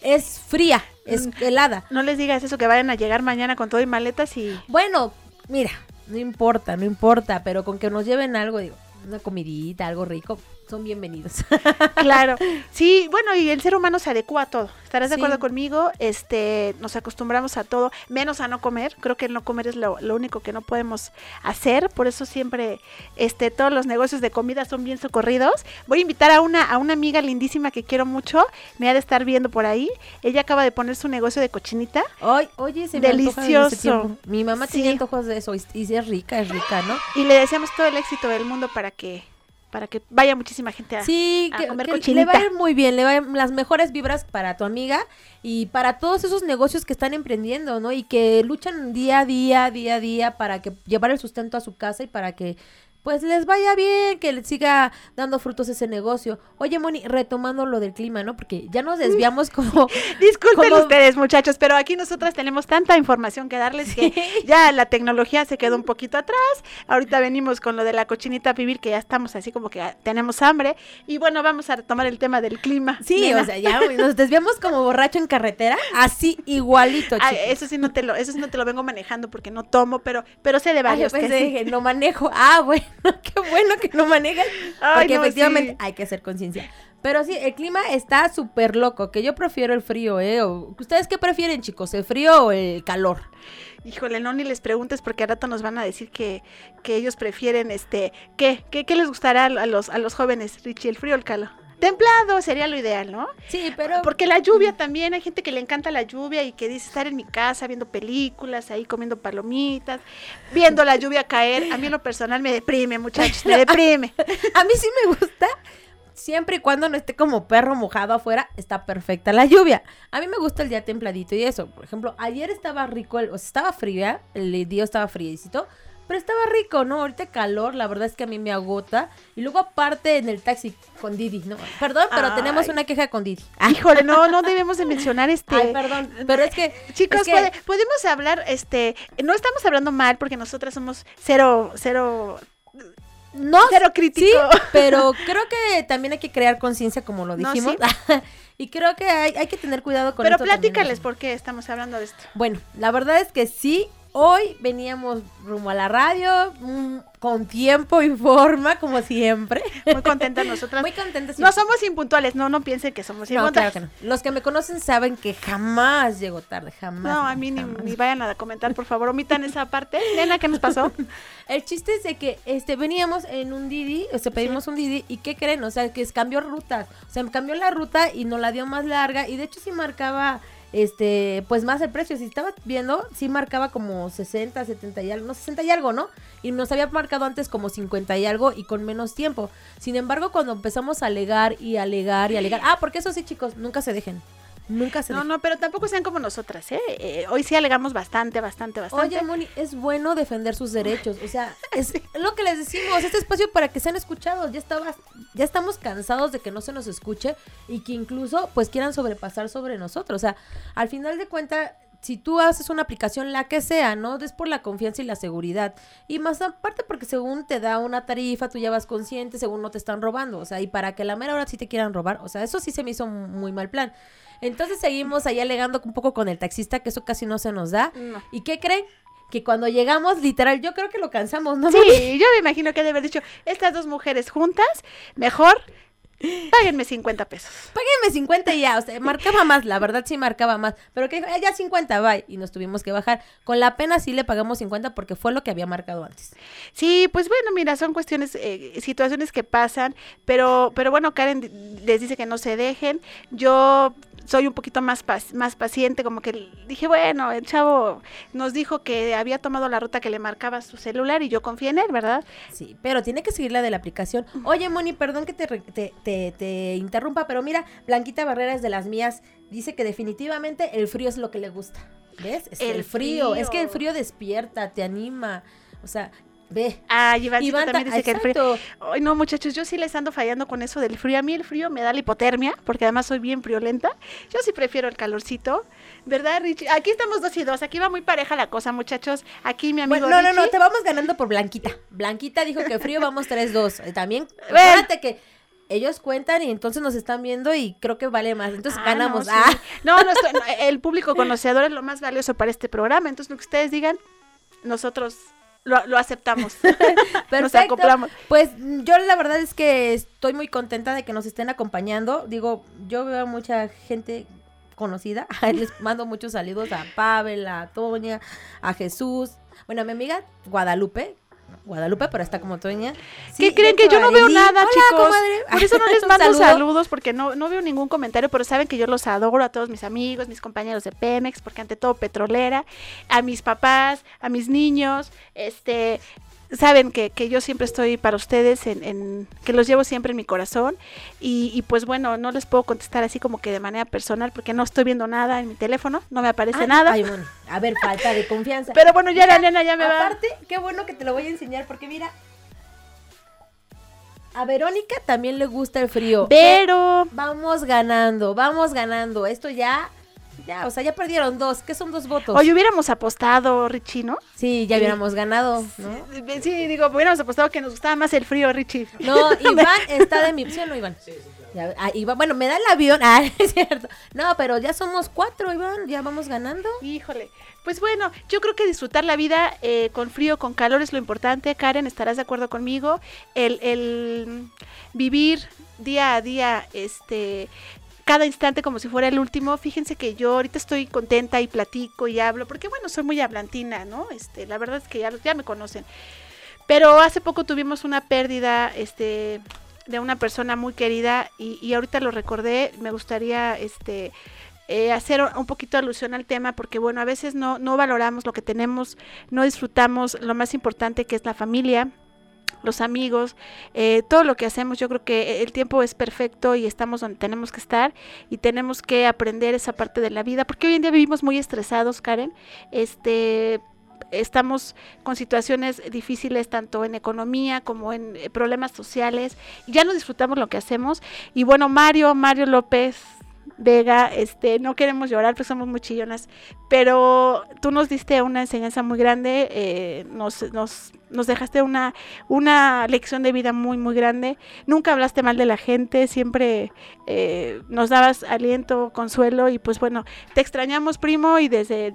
Speaker 3: es fría, es helada.
Speaker 2: No les digas eso que vayan a llegar mañana con todo y maletas y
Speaker 3: Bueno, mira, no importa, no importa, pero con que nos lleven algo, digo, una comidita, algo rico, son bienvenidos.
Speaker 2: Claro, sí, bueno, y el ser humano se adecua a todo. ¿Estarás de acuerdo conmigo? Este, nos acostumbramos a todo, menos a no comer. Creo que el no comer es lo, lo único que no podemos hacer. Por eso siempre, este, todos los negocios de comida son bien socorridos. Voy a invitar a una, a una amiga lindísima que quiero mucho. Me ha de estar viendo por ahí. Ella acaba de poner su negocio de cochinita.
Speaker 3: Ay, oye, se me
Speaker 2: Delicioso.
Speaker 3: Mi mamá
Speaker 2: Sí.
Speaker 3: tenía antojos de eso y, es rica, es rica, ¿no?
Speaker 2: Y le deseamos todo el éxito del mundo para que, para que vaya muchísima gente a,
Speaker 3: Sí,
Speaker 2: a
Speaker 3: que,
Speaker 2: comer
Speaker 3: que
Speaker 2: cochinita.
Speaker 3: le va a ir muy bien, le va a ir las mejores vibras para tu amiga y para todos esos negocios que están emprendiendo, ¿no? Y que luchan día a día, día a día para que llevar el sustento a su casa y para que pues les vaya bien, que les siga dando frutos ese negocio. Oye, Moni, retomando lo del clima, ¿no? Porque ya nos desviamos como
Speaker 2: Disculpen
Speaker 3: como-
Speaker 2: ustedes, muchachos, pero aquí nosotras tenemos tanta información que darles que ya la tecnología se quedó un poquito atrás. Ahorita venimos con lo de la cochinita pibil, que ya estamos así como que tenemos hambre. Y bueno, vamos a retomar el tema del clima.
Speaker 3: Sí,
Speaker 2: nena.
Speaker 3: o sea, ya nos desviamos como borracho en carretera, así igualito, chicos.
Speaker 2: eso sí no te lo, eso sí no te lo vengo manejando porque no tomo, pero, pero sé de
Speaker 3: yo
Speaker 2: varios que
Speaker 3: pensé,
Speaker 2: sí.
Speaker 3: dije, no manejo. Ah, bueno, qué bueno que no manejas.
Speaker 2: Ay,
Speaker 3: Porque
Speaker 2: no,
Speaker 3: efectivamente
Speaker 2: sí.
Speaker 3: hay que hacer conciencia. Pero sí, el clima está súper loco, que yo prefiero el frío, ¿eh? ¿Ustedes qué prefieren, chicos? ¿El frío o el calor?
Speaker 2: Híjole, no ni les preguntes porque al rato nos van a decir que, que ellos prefieren este, ¿qué? ¿Qué, qué les gustará a los, a los jóvenes, Richie, el frío o el calor? Templado sería lo ideal, ¿no?
Speaker 3: Sí, pero...
Speaker 2: Porque la lluvia también, hay gente que le encanta la lluvia y que dice estar en mi casa viendo películas, ahí comiendo palomitas, viendo la lluvia caer. A mí en lo personal me deprime, muchachos, me deprime.
Speaker 3: A mí sí me gusta. Siempre y cuando no esté como perro mojado afuera, está perfecta la lluvia. A mí me gusta el día templadito y eso. Por ejemplo, ayer estaba rico, el- o sea, estaba fría, el día estaba friecito, pero estaba rico, ¿no? Ahorita calor, la verdad es que a mí me agota. Y luego aparte en el taxi con Didi, ¿no? Perdón, pero
Speaker 2: Ay.
Speaker 3: tenemos una queja con Didi.
Speaker 2: Híjole, no, no debemos de mencionar este...
Speaker 3: Ay, perdón, pero es que...
Speaker 2: Chicos,
Speaker 3: es que-
Speaker 2: puede- podemos hablar, este, no estamos hablando mal porque nosotras somos cero, cero,
Speaker 3: No,
Speaker 2: cero crítico.
Speaker 3: Sí, pero creo que también hay que crear conciencia, como lo
Speaker 2: No,
Speaker 3: dijimos. y creo que hay, hay que tener cuidado con
Speaker 2: Pero
Speaker 3: esto también,
Speaker 2: platícales
Speaker 3: ¿no?
Speaker 2: por qué estamos hablando de esto.
Speaker 3: Bueno, la verdad es que sí, hoy veníamos rumbo a la radio, mm, con tiempo y forma, como siempre.
Speaker 2: Muy contentas nosotras.
Speaker 3: Muy contentas.
Speaker 2: No somos impuntuales, no, no piensen que somos
Speaker 3: No,
Speaker 2: impuntuales.
Speaker 3: claro que no. Los que me conocen saben que jamás llego tarde, jamás.
Speaker 2: No, a mí ni, ni vayan a comentar, por favor, omitan esa parte. Nena, ¿qué nos pasó?
Speaker 3: El chiste es de que este veníamos en un Didi, o sea, pedimos un Didi y ¿qué creen? O sea, que cambió ruta. O sea, cambió la ruta y nos la dio más larga y de hecho sí marcaba este, pues más el precio. Si estabas viendo, sí marcaba como 60, 70 y algo, no 60 y algo, ¿no? Y nos había marcado antes como 50 y algo y con menos tiempo. Sin embargo, cuando empezamos a alegar y alegar y alegar, ah, porque eso sí, chicos, nunca se dejen. Nunca se
Speaker 2: No, no, pero tampoco sean como nosotras, ¿eh? Eh, Hoy sí alegamos bastante, bastante, bastante.
Speaker 3: Oye, Moni, es bueno defender sus derechos. O sea, es lo que les decimos, este espacio para que sean escuchados. Ya estaba, ya estamos cansados de que no se nos escuche y que incluso pues quieran sobrepasar sobre nosotros. O sea, al final de cuentas, si tú haces una aplicación, la que sea, ¿no? Es por la confianza y la seguridad. Y más aparte porque según te da una tarifa, tú ya vas consciente, según no te están robando. O sea, y para que la mera hora sí te quieran robar. O sea, eso sí se me hizo muy mal plan. Entonces seguimos ahí alegando un poco con el taxista, que eso casi no se nos da.
Speaker 2: No.
Speaker 3: ¿Y qué creen? Que cuando llegamos, literal, yo creo que lo cansamos, ¿no?
Speaker 2: Sí, yo me imagino que debe haber dicho, estas dos mujeres juntas, mejor páguenme 50 pesos.
Speaker 3: Páguenme 50 y ya, o sea, marcaba más, la verdad sí marcaba más, pero que dijo, "Eh, ya 50, bye, y nos tuvimos que bajar. Con la pena sí le pagamos 50 porque fue lo que había marcado antes.
Speaker 2: Sí, pues bueno, mira, son cuestiones, eh, situaciones que pasan, pero, pero bueno, Karen les dice que no se dejen. Yo soy un poquito más, pac- más paciente, como que dije, bueno, el chavo nos dijo que había tomado la ruta que le marcaba su celular y yo confié en él, ¿verdad?
Speaker 3: Sí, pero tiene que seguir la de la aplicación. Oye, Moni, perdón que te, te, te- te interrumpa, pero mira, Blanquita Barrera es de las mías. Dice que definitivamente el frío es lo que le gusta. ¿Ves? Es el,
Speaker 2: El
Speaker 3: frío. Es que el
Speaker 2: frío.
Speaker 3: frío despierta, te anima. O sea, ve.
Speaker 2: Ah,
Speaker 3: Iván ta-
Speaker 2: también dice que el frío. Ay, no, muchachos, yo sí les ando fallando con eso del frío. A mí el frío me da la hipotermia, porque además soy bien friolenta. Yo sí prefiero el calorcito. ¿Verdad, Richie? Aquí estamos dos y dos. Aquí va muy pareja la cosa, muchachos. Aquí mi amigo
Speaker 3: Bueno, no, no, no, te vamos ganando por Blanquita. Blanquita dijo que frío vamos 3-2. Eh, También, acuérdate que ellos cuentan y entonces nos están viendo y creo que vale más. Entonces
Speaker 2: Ah,
Speaker 3: ganamos.
Speaker 2: No,
Speaker 3: Ah.
Speaker 2: no, nuestro- no, el público conocedor es lo más valioso para este programa. Entonces, lo que ustedes digan, nosotros lo, lo aceptamos. Nos acoplamos.
Speaker 3: Pues yo la verdad es que estoy muy contenta de que nos estén acompañando. Digo, yo veo a mucha gente conocida. Les mando muchos saludos a Pavel, a Toña, a Jesús. Bueno, a mi amiga Guadalupe. Guadalupe, pero está como Toña. Sí,
Speaker 2: ¿Qué creen que yo no veo nada,
Speaker 3: Hola,
Speaker 2: chicos?
Speaker 3: comadre.
Speaker 2: Por eso no les mando
Speaker 3: saludo.
Speaker 2: saludos, porque no, no veo ningún comentario, pero saben que yo los adoro a todos mis amigos, mis compañeros de Pemex, porque ante todo petrolera, a mis papás, a mis niños, este, saben que, que yo siempre estoy para ustedes, en, en- que los llevo siempre en mi corazón, y, y pues bueno, no les puedo contestar así como que de manera personal, porque no estoy viendo nada en mi teléfono, no me aparece
Speaker 3: Ah,
Speaker 2: nada.
Speaker 3: ay, bueno, a ver, falta de confianza.
Speaker 2: Pero bueno, ya la nena ya me va.
Speaker 3: Aparte, qué bueno que te lo voy a enseñar porque mira. A Verónica también le gusta el frío.
Speaker 2: Pero
Speaker 3: Vamos ganando, vamos ganando. Esto ya, ya, o sea, ya perdieron dos. ¿Qué son dos votos?
Speaker 2: Oye, hubiéramos apostado, Richie, ¿no?
Speaker 3: sí, ya hubiéramos ganado, ¿no?
Speaker 2: Sí, digo, hubiéramos apostado que nos gustaba más el frío, Richie.
Speaker 3: No, Iván está de mi opción, ¿no, Iván? Ya, ah, Iván, bueno, me da el avión. Ah, es cierto. No, pero ya somos cuatro, Iván. Ya vamos ganando.
Speaker 2: Híjole. Pues bueno, yo creo que disfrutar la vida eh, con frío, con calor es lo importante. Karen, estarás de acuerdo conmigo. El, el vivir día a día, este, cada instante como si fuera el último. Fíjense que yo ahorita estoy contenta y platico y hablo, porque bueno, soy muy hablantina, ¿no? Este, la verdad es que ya, ya me conocen. Pero hace poco tuvimos una pérdida, este, de una persona muy querida y, y ahorita lo recordé. Me gustaría, este, eh, hacer un poquito alusión al tema porque bueno, a veces no, no valoramos lo que tenemos, no disfrutamos lo más importante que es la familia, los amigos, eh, todo lo que hacemos, yo creo que el tiempo es perfecto y estamos donde tenemos que estar y tenemos que aprender esa parte de la vida, porque hoy en día vivimos muy estresados, Karen, este estamos con situaciones difíciles tanto en economía como en eh, problemas sociales. Ya no disfrutamos lo que hacemos. Y bueno Mario Mario López Vega, este, no queremos llorar, pues somos muy chillonas, pero tú nos diste una enseñanza muy grande, eh, nos, nos, nos dejaste una, una lección de vida muy, muy grande. Nunca hablaste mal de la gente, siempre eh, nos dabas aliento, consuelo, y pues bueno, te extrañamos, primo, y desde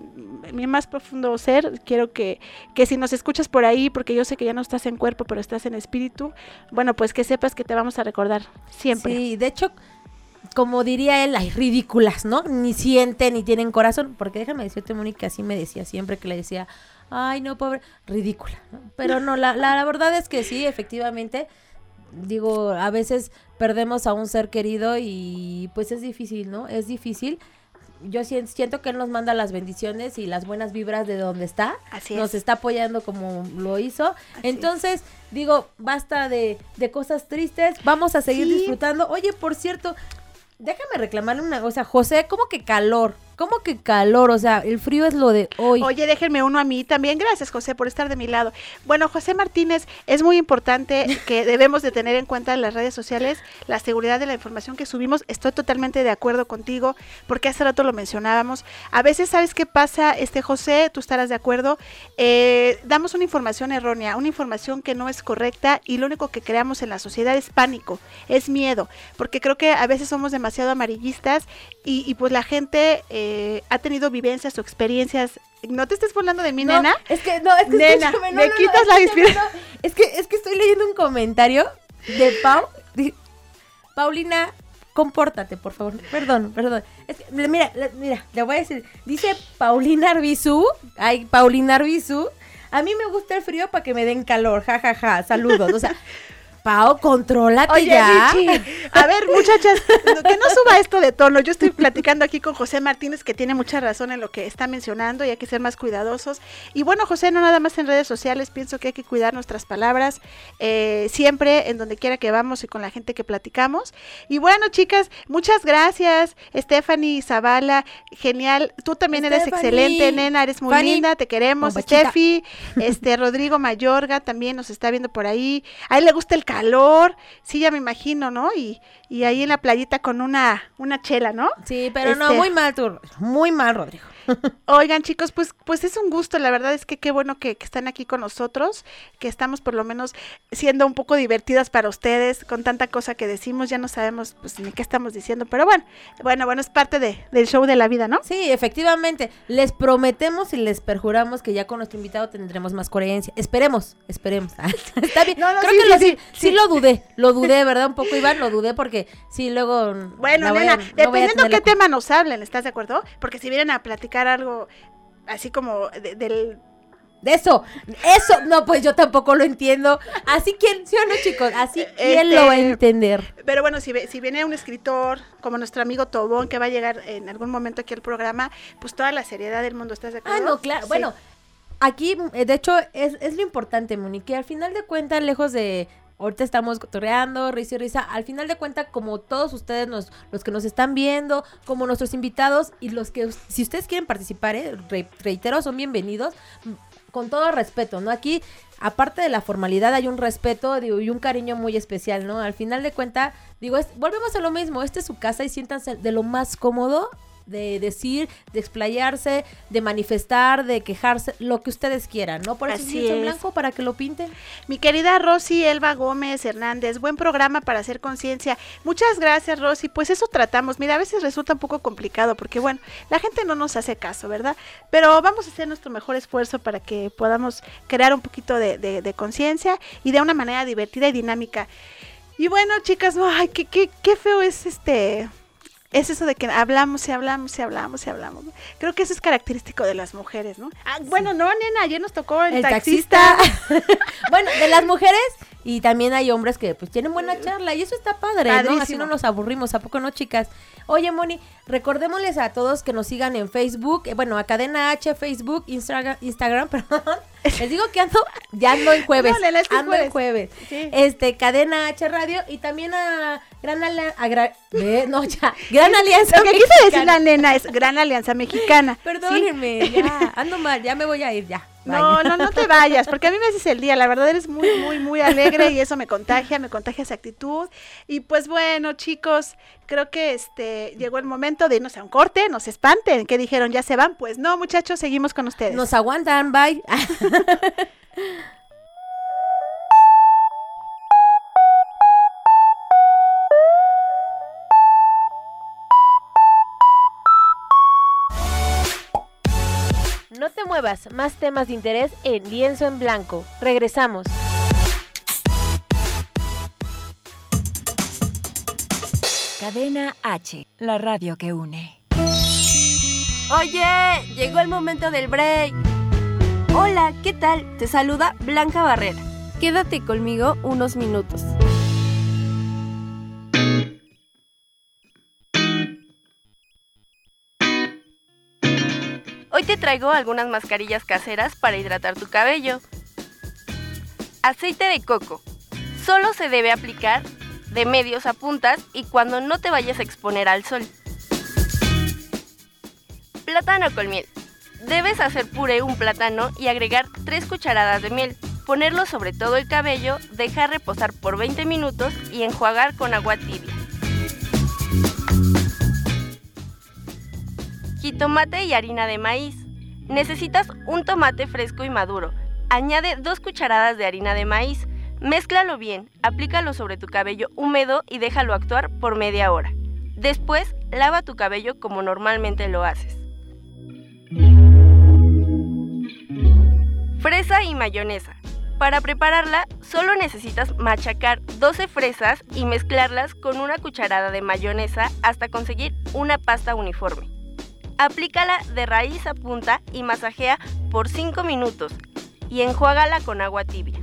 Speaker 2: mi más profundo ser, quiero que, que si nos escuchas por ahí, porque yo sé que ya no estás en cuerpo, pero estás en espíritu, bueno, pues que sepas que te vamos a recordar siempre.
Speaker 3: Sí, de hecho, como diría él, hay ridículas, ¿no? Ni sienten ni tienen corazón. Porque déjame decirte, Mónica, así me decía siempre que le decía, ay, no, pobre, ridícula. ¿no? Pero no, la, la, la verdad es que sí, efectivamente, digo, a veces perdemos a un ser querido y pues es difícil, ¿no? Es difícil. Yo sien- siento que él nos manda las bendiciones y las buenas vibras de donde está.
Speaker 2: Así
Speaker 3: Nos
Speaker 2: es.
Speaker 3: está apoyando como lo hizo. Entonces, digo, basta de, de cosas tristes. Vamos a seguir
Speaker 2: Sí.
Speaker 3: disfrutando. Oye, por cierto, déjame reclamarle una cosa. José, ¿cómo que calor? ¿Cómo que calor? O sea, el frío es lo de hoy.
Speaker 2: Oye, déjenme uno a mí también. Gracias, José, por estar de mi lado. Bueno, José Martínez, es muy importante que debemos de tener en cuenta en las redes sociales la seguridad de la información que subimos. Estoy totalmente de acuerdo contigo, porque hace rato lo mencionábamos. A veces, ¿sabes qué pasa, este José? Tú estarás de acuerdo. Eh, damos una información errónea, una información que no es correcta y lo único que creamos en la sociedad es pánico, es miedo, porque creo que a veces somos demasiado amarillistas y, y pues la gente... Eh, eh, ha tenido vivencias o experiencias. ¿No te estés burlando de mi
Speaker 3: No,
Speaker 2: nena?
Speaker 3: Es que, no, es que
Speaker 2: Nena,
Speaker 3: no,
Speaker 2: me
Speaker 3: no,
Speaker 2: quitas la inspiración.
Speaker 3: Es que, es que estoy leyendo un comentario de Pau. Paulina, compórtate, por favor. Perdón, perdón. Es que, mira, mira, le voy a decir. Dice Paulina Arbizu. Ay, Paulina Arbizu. A mí me gusta el frío para que me den calor. Ja, ja, ja. Saludos. O sea, Pau, contrólate
Speaker 2: Oye,
Speaker 3: ya.
Speaker 2: A ver, muchachas, que no suba esto de tono. Yo estoy platicando aquí con José Martínez, que tiene mucha razón en lo que está mencionando y hay que ser más cuidadosos. Y bueno, José, no nada más en redes sociales, pienso que hay que cuidar nuestras palabras eh, siempre, en donde quiera que vamos y con la gente que platicamos. Y bueno, chicas, muchas gracias, Stephanie Zavala, genial. Tú también eres excelente, nena, eres muy
Speaker 3: Fanny,
Speaker 2: linda, te queremos.
Speaker 3: bombachita.
Speaker 2: Steffi, este Rodrigo Mayorga también nos está viendo por ahí. A él le gusta el calor, sí, ya me imagino, ¿no? Y, y ahí en la playita con una, una chela, ¿no?
Speaker 3: Sí, pero no,
Speaker 2: Este,
Speaker 3: muy mal tú. Muy mal, Rodrigo.
Speaker 2: Oigan, chicos, pues, pues es un gusto, la verdad es que qué bueno que, que están aquí con nosotros, que estamos por lo menos siendo un poco divertidas para ustedes, con tanta cosa que decimos, ya no sabemos pues ni qué estamos diciendo, pero bueno, bueno, bueno, es parte de, del show de la vida, ¿no?
Speaker 3: Sí, efectivamente. Les prometemos y les perjuramos que ya con nuestro invitado tendremos más coherencia. Esperemos, esperemos. Está bien.
Speaker 2: No, no,
Speaker 3: Creo
Speaker 2: sí,
Speaker 3: que
Speaker 2: sí,
Speaker 3: lo,
Speaker 2: sí,
Speaker 3: lo dudé. Lo dudé, ¿verdad? Un poco, Iván, lo dudé porque sí, luego.
Speaker 2: Bueno,
Speaker 3: a-
Speaker 2: nena,
Speaker 3: no
Speaker 2: dependiendo qué tema nos hablen, ¿estás de acuerdo? Porque si vienen a platicar algo así como de- del
Speaker 3: De eso, eso, no, pues yo tampoco lo entiendo. Así quién, ¿sí o no, chicos? Así quién lo va a
Speaker 2: Este,
Speaker 3: entender.
Speaker 2: Pero bueno, si, si viene un escritor como nuestro amigo Tobón, que va a llegar en algún momento aquí al programa, pues toda la seriedad del mundo, ¿estás de acuerdo?
Speaker 3: Ah, no, claro.
Speaker 2: Sí.
Speaker 3: Bueno, aquí, eh, de hecho, es, es lo importante, Moni, que al final de cuentas, lejos de. Ahorita estamos cotorreando, risa y risa. Al final de cuentas, como todos ustedes, nos, los que nos están viendo, como nuestros invitados y los que, si ustedes quieren participar, eh, re- reitero, son bienvenidos. Con todo respeto, ¿no? Aquí, aparte de la formalidad, hay un respeto y un cariño muy especial, ¿no? Al final de cuentas, digo, es- volvemos a lo mismo. Esta es su casa y siéntanse de lo más cómodo de decir, de explayarse, de manifestar, de quejarse, lo que ustedes quieran, ¿no? Por eso
Speaker 2: Así
Speaker 3: es en blanco para que lo pinten.
Speaker 2: Mi querida Rosy Elba Gómez Hernández, buen programa para hacer conciencia. Muchas gracias, Rosy. Pues eso tratamos. Mira, a veces resulta un poco complicado porque, bueno, la gente no nos hace caso, ¿verdad? Pero vamos a hacer nuestro mejor esfuerzo para que podamos crear un poquito de, de- de conciencia y de una manera divertida y dinámica. Y bueno, chicas, ay, qué, qué, qué feo es este. Es eso de que hablamos y hablamos y hablamos y hablamos. Creo que eso es característico de las mujeres, ¿no? Ah, bueno, no, nena, ayer nos tocó el,
Speaker 3: El
Speaker 2: taxista.
Speaker 3: taxista. bueno, de las mujeres y también hay hombres que pues tienen buena charla y eso está padre, ¿no? Así
Speaker 2: Padrísimo.
Speaker 3: no nos aburrimos, ¿a poco no, chicas? Oye, Moni, recordémosles a todos que nos sigan en Facebook, eh, bueno, a Cadena H, Facebook, Instagram, Instagram, perdón. Les digo que ando, ya ando en jueves,
Speaker 2: No, Lela, es que es
Speaker 3: ando en jueves.
Speaker 2: Sí.
Speaker 3: Este, Cadena H Radio y también a Gran Alianza, no, ya, Gran Alianza
Speaker 2: Lo que quise decir la nena es Gran Alianza Mexicana.
Speaker 3: Perdónenme, ya, ando mal, ya me voy a ir, ya.
Speaker 2: No, no, no te vayas, porque a mí me haces el día. La verdad eres muy, muy, muy alegre y eso me contagia, me contagia esa actitud. Y pues bueno, chicos, creo que este llegó el momento de irnos a un corte, no se espanten. ¿Qué dijeron? ¿Ya se van? Pues no, muchachos, seguimos con ustedes.
Speaker 3: Nos aguantan, bye. No te muevas, más temas de interés en Lienzo en Blanco. Regresamos.
Speaker 1: Cadena H, la radio que une.
Speaker 6: Oye, llegó el momento del break. Hola, ¿qué tal? Te saluda Blanca Barrera. Quédate conmigo unos minutos. Hoy te traigo algunas mascarillas caseras para hidratar tu cabello. Aceite de coco. Solo se debe aplicar de medios a puntas y cuando no te vayas a exponer al sol. Plátano con miel. Debes hacer puré un plátano y agregar 3 cucharadas de miel. Ponerlo sobre todo el cabello, dejar reposar por 20 minutos y enjuagar con agua tibia. Jitomate y harina de maíz. Necesitas un tomate fresco y maduro. Añade 2 cucharadas de harina de maíz. Mézclalo bien, aplícalo sobre tu cabello húmedo y déjalo actuar por media hora. Después, lava tu cabello como normalmente lo haces. Fresa y mayonesa. Para prepararla, solo necesitas machacar 12 fresas y mezclarlas con una cucharada de mayonesa hasta conseguir una pasta uniforme. Aplícala de raíz a punta y masajea por 5 minutos y enjuágala con agua tibia.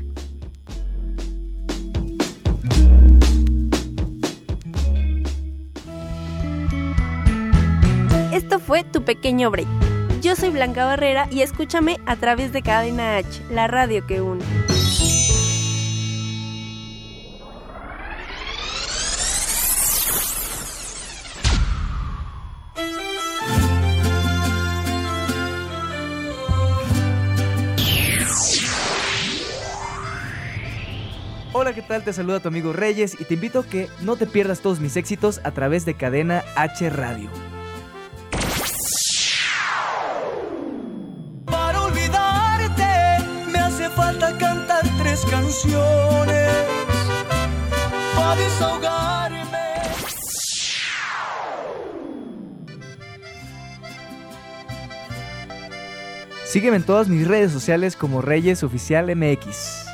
Speaker 6: Esto fue tu pequeño break. Yo soy Blanca Barrera y escúchame a través de Cadena H, la radio que une.
Speaker 12: Hola, ¿qué tal? Te saluda tu amigo Reyes y te invito a que no te pierdas todos mis éxitos a través de Cadena H Radio.
Speaker 13: Falta cantar tres canciones. Para desahogarme.
Speaker 12: Sígueme en todas mis redes sociales como Reyes Oficial MX.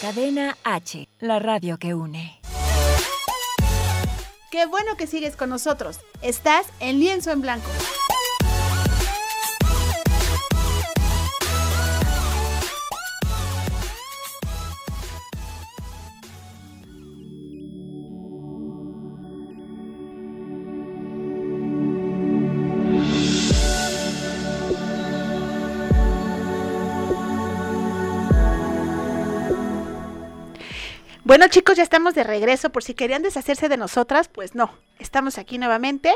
Speaker 1: Cadena H, la radio que une.
Speaker 2: Qué bueno que sigues con nosotros. Estás en lienzo en blanco. Bueno chicos, ya estamos de regreso. Por si querían deshacerse de nosotras, pues no, estamos aquí nuevamente.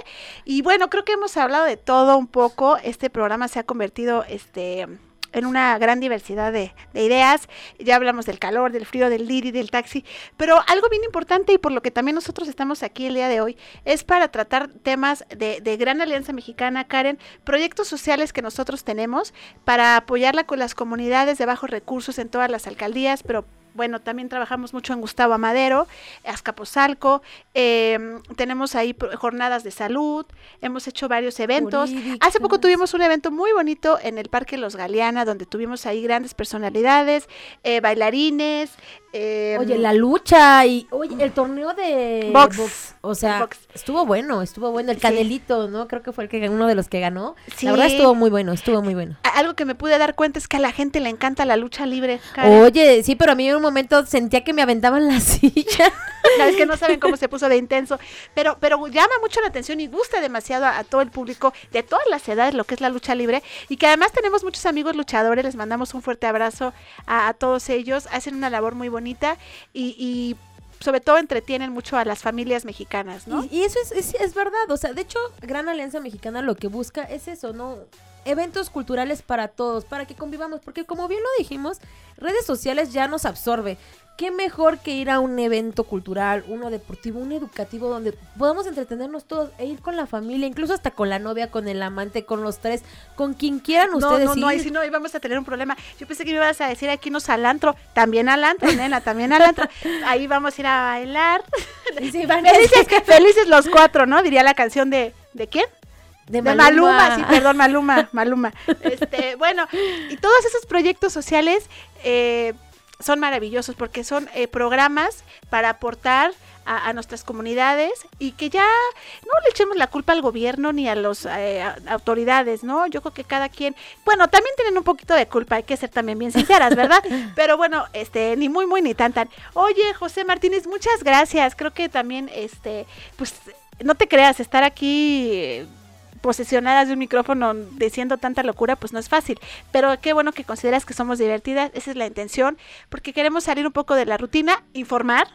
Speaker 2: Y bueno, creo que hemos hablado de todo un poco. Este programa se ha convertido este, en una gran diversidad de, de ideas. Ya hablamos del calor, del frío, del Didi, del taxi. Pero algo bien importante y por lo que también nosotros estamos aquí el día de hoy es para tratar temas de Gran Alianza Mexicana, Karen, proyectos sociales que nosotros tenemos para apoyarla con las comunidades de bajos recursos en todas las alcaldías, pero bueno, también trabajamos mucho en Gustavo Amadero, Azcapotzalco, eh, tenemos ahí jornadas de salud, hemos hecho varios eventos. Hace poco tuvimos un evento muy bonito en el Parque Los Galeana, donde tuvimos ahí grandes personalidades, eh, bailarines. Eh,
Speaker 3: Oye, la lucha y oye, el torneo de
Speaker 2: Box.
Speaker 3: o sea,
Speaker 2: Box.
Speaker 3: estuvo bueno, estuvo bueno. El
Speaker 2: Sí.
Speaker 3: Canelito, ¿no? Creo que fue el que uno de los que ganó.
Speaker 2: Sí.
Speaker 3: La verdad estuvo muy bueno, estuvo muy bueno.
Speaker 2: Algo que me pude dar cuenta es que a la gente le encanta la lucha libre. Karen.
Speaker 3: Oye, sí, pero a mí en un momento sentía que me aventaban la silla.
Speaker 2: No, es que no saben cómo se puso de intenso, pero, pero llama mucho la atención y gusta demasiado a, a todo el público de todas las edades lo que es la lucha libre y que además tenemos muchos amigos luchadores, les mandamos un fuerte abrazo a, a todos ellos, hacen una labor muy bonita y, sobre todo entretienen mucho a las familias mexicanas, ¿no?
Speaker 3: Y, y eso es, es, es verdad, o sea, de hecho, Gran Alianza Mexicana lo que busca es eso, ¿no? Eventos culturales para todos, para que convivamos, porque como bien lo dijimos, redes sociales ya nos absorbe. ¿Qué mejor que ir a un evento cultural, uno deportivo, uno educativo, donde podamos entretenernos todos e ir con la familia, incluso hasta con la novia, con el amante, con los tres, con quien quieran
Speaker 2: No,
Speaker 3: ustedes
Speaker 2: no, no, ahí
Speaker 3: ir?
Speaker 2: sí no íbamos a tener un problema. Yo pensé que me ibas a decir aquí nos al antro. También al antro, nena, también al antro. Ahí vamos a ir a bailar.
Speaker 3: Sí, van-
Speaker 2: felices, felices los cuatro, ¿no? Diría la canción de, ¿de quién?
Speaker 3: De
Speaker 2: De
Speaker 3: Maluma.
Speaker 2: Maluma, sí, perdón, Maluma, Maluma. Este, bueno, y todos esos proyectos sociales eh, son maravillosos porque son eh, programas para aportar a, a nuestras comunidades y que ya no le echemos la culpa al gobierno ni a las autoridades, ¿no? Yo creo que cada quien, bueno, también tienen un poquito de culpa, hay que ser también bien sinceras, ¿verdad? Pero bueno, este, ni muy, muy, ni tan, tan. Oye, José Martínez, muchas gracias. Creo que también, este, pues, no te creas, estar aquí... posesionadas de un micrófono diciendo tanta locura, pues no es fácil. Pero qué bueno que consideras que somos divertidas, esa es la intención, porque queremos salir un poco de la rutina, informar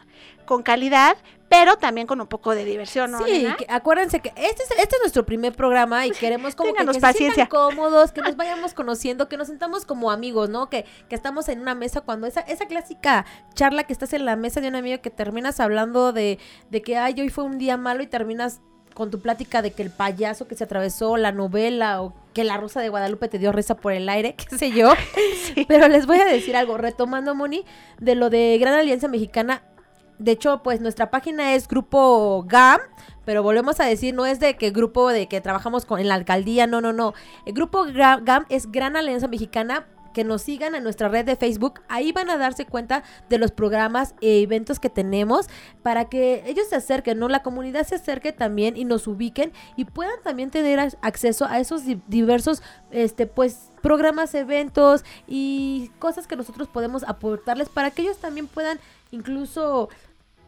Speaker 2: con calidad, pero también con un poco de diversión, ¿no?
Speaker 3: Sí, que- acuérdense que este es, este es nuestro primer programa y queremos como que, que
Speaker 2: paciencia.
Speaker 3: cómodos, que nos vayamos conociendo, que nos sentamos como amigos, ¿no? Que, que estamos en una mesa cuando esa, esa clásica charla que estás en la mesa de un amigo que terminas hablando de, de que, ay, hoy fue un día malo y terminas con tu plática de que el payaso que se atravesó, la novela o que la rosa de Guadalupe te dio risa por el aire, qué sé yo. Pero les voy a decir algo, retomando, Moni, de lo de Gran Alianza Mexicana. De hecho, pues nuestra página es Grupo GAM, pero volvemos a decir, no es de que grupo de que trabajamos con, en la alcaldía, no, no, no. El Grupo GAM es Gran Alianza Mexicana. Que nos sigan en nuestra red de Facebook, ahí van a darse cuenta de los programas e eventos que tenemos para que ellos se acerquen, ¿no? La comunidad se acerque también y nos ubiquen y puedan también tener ac- acceso a esos di- diversos, este, pues, programas, eventos y cosas que nosotros podemos aportarles para que ellos también puedan incluso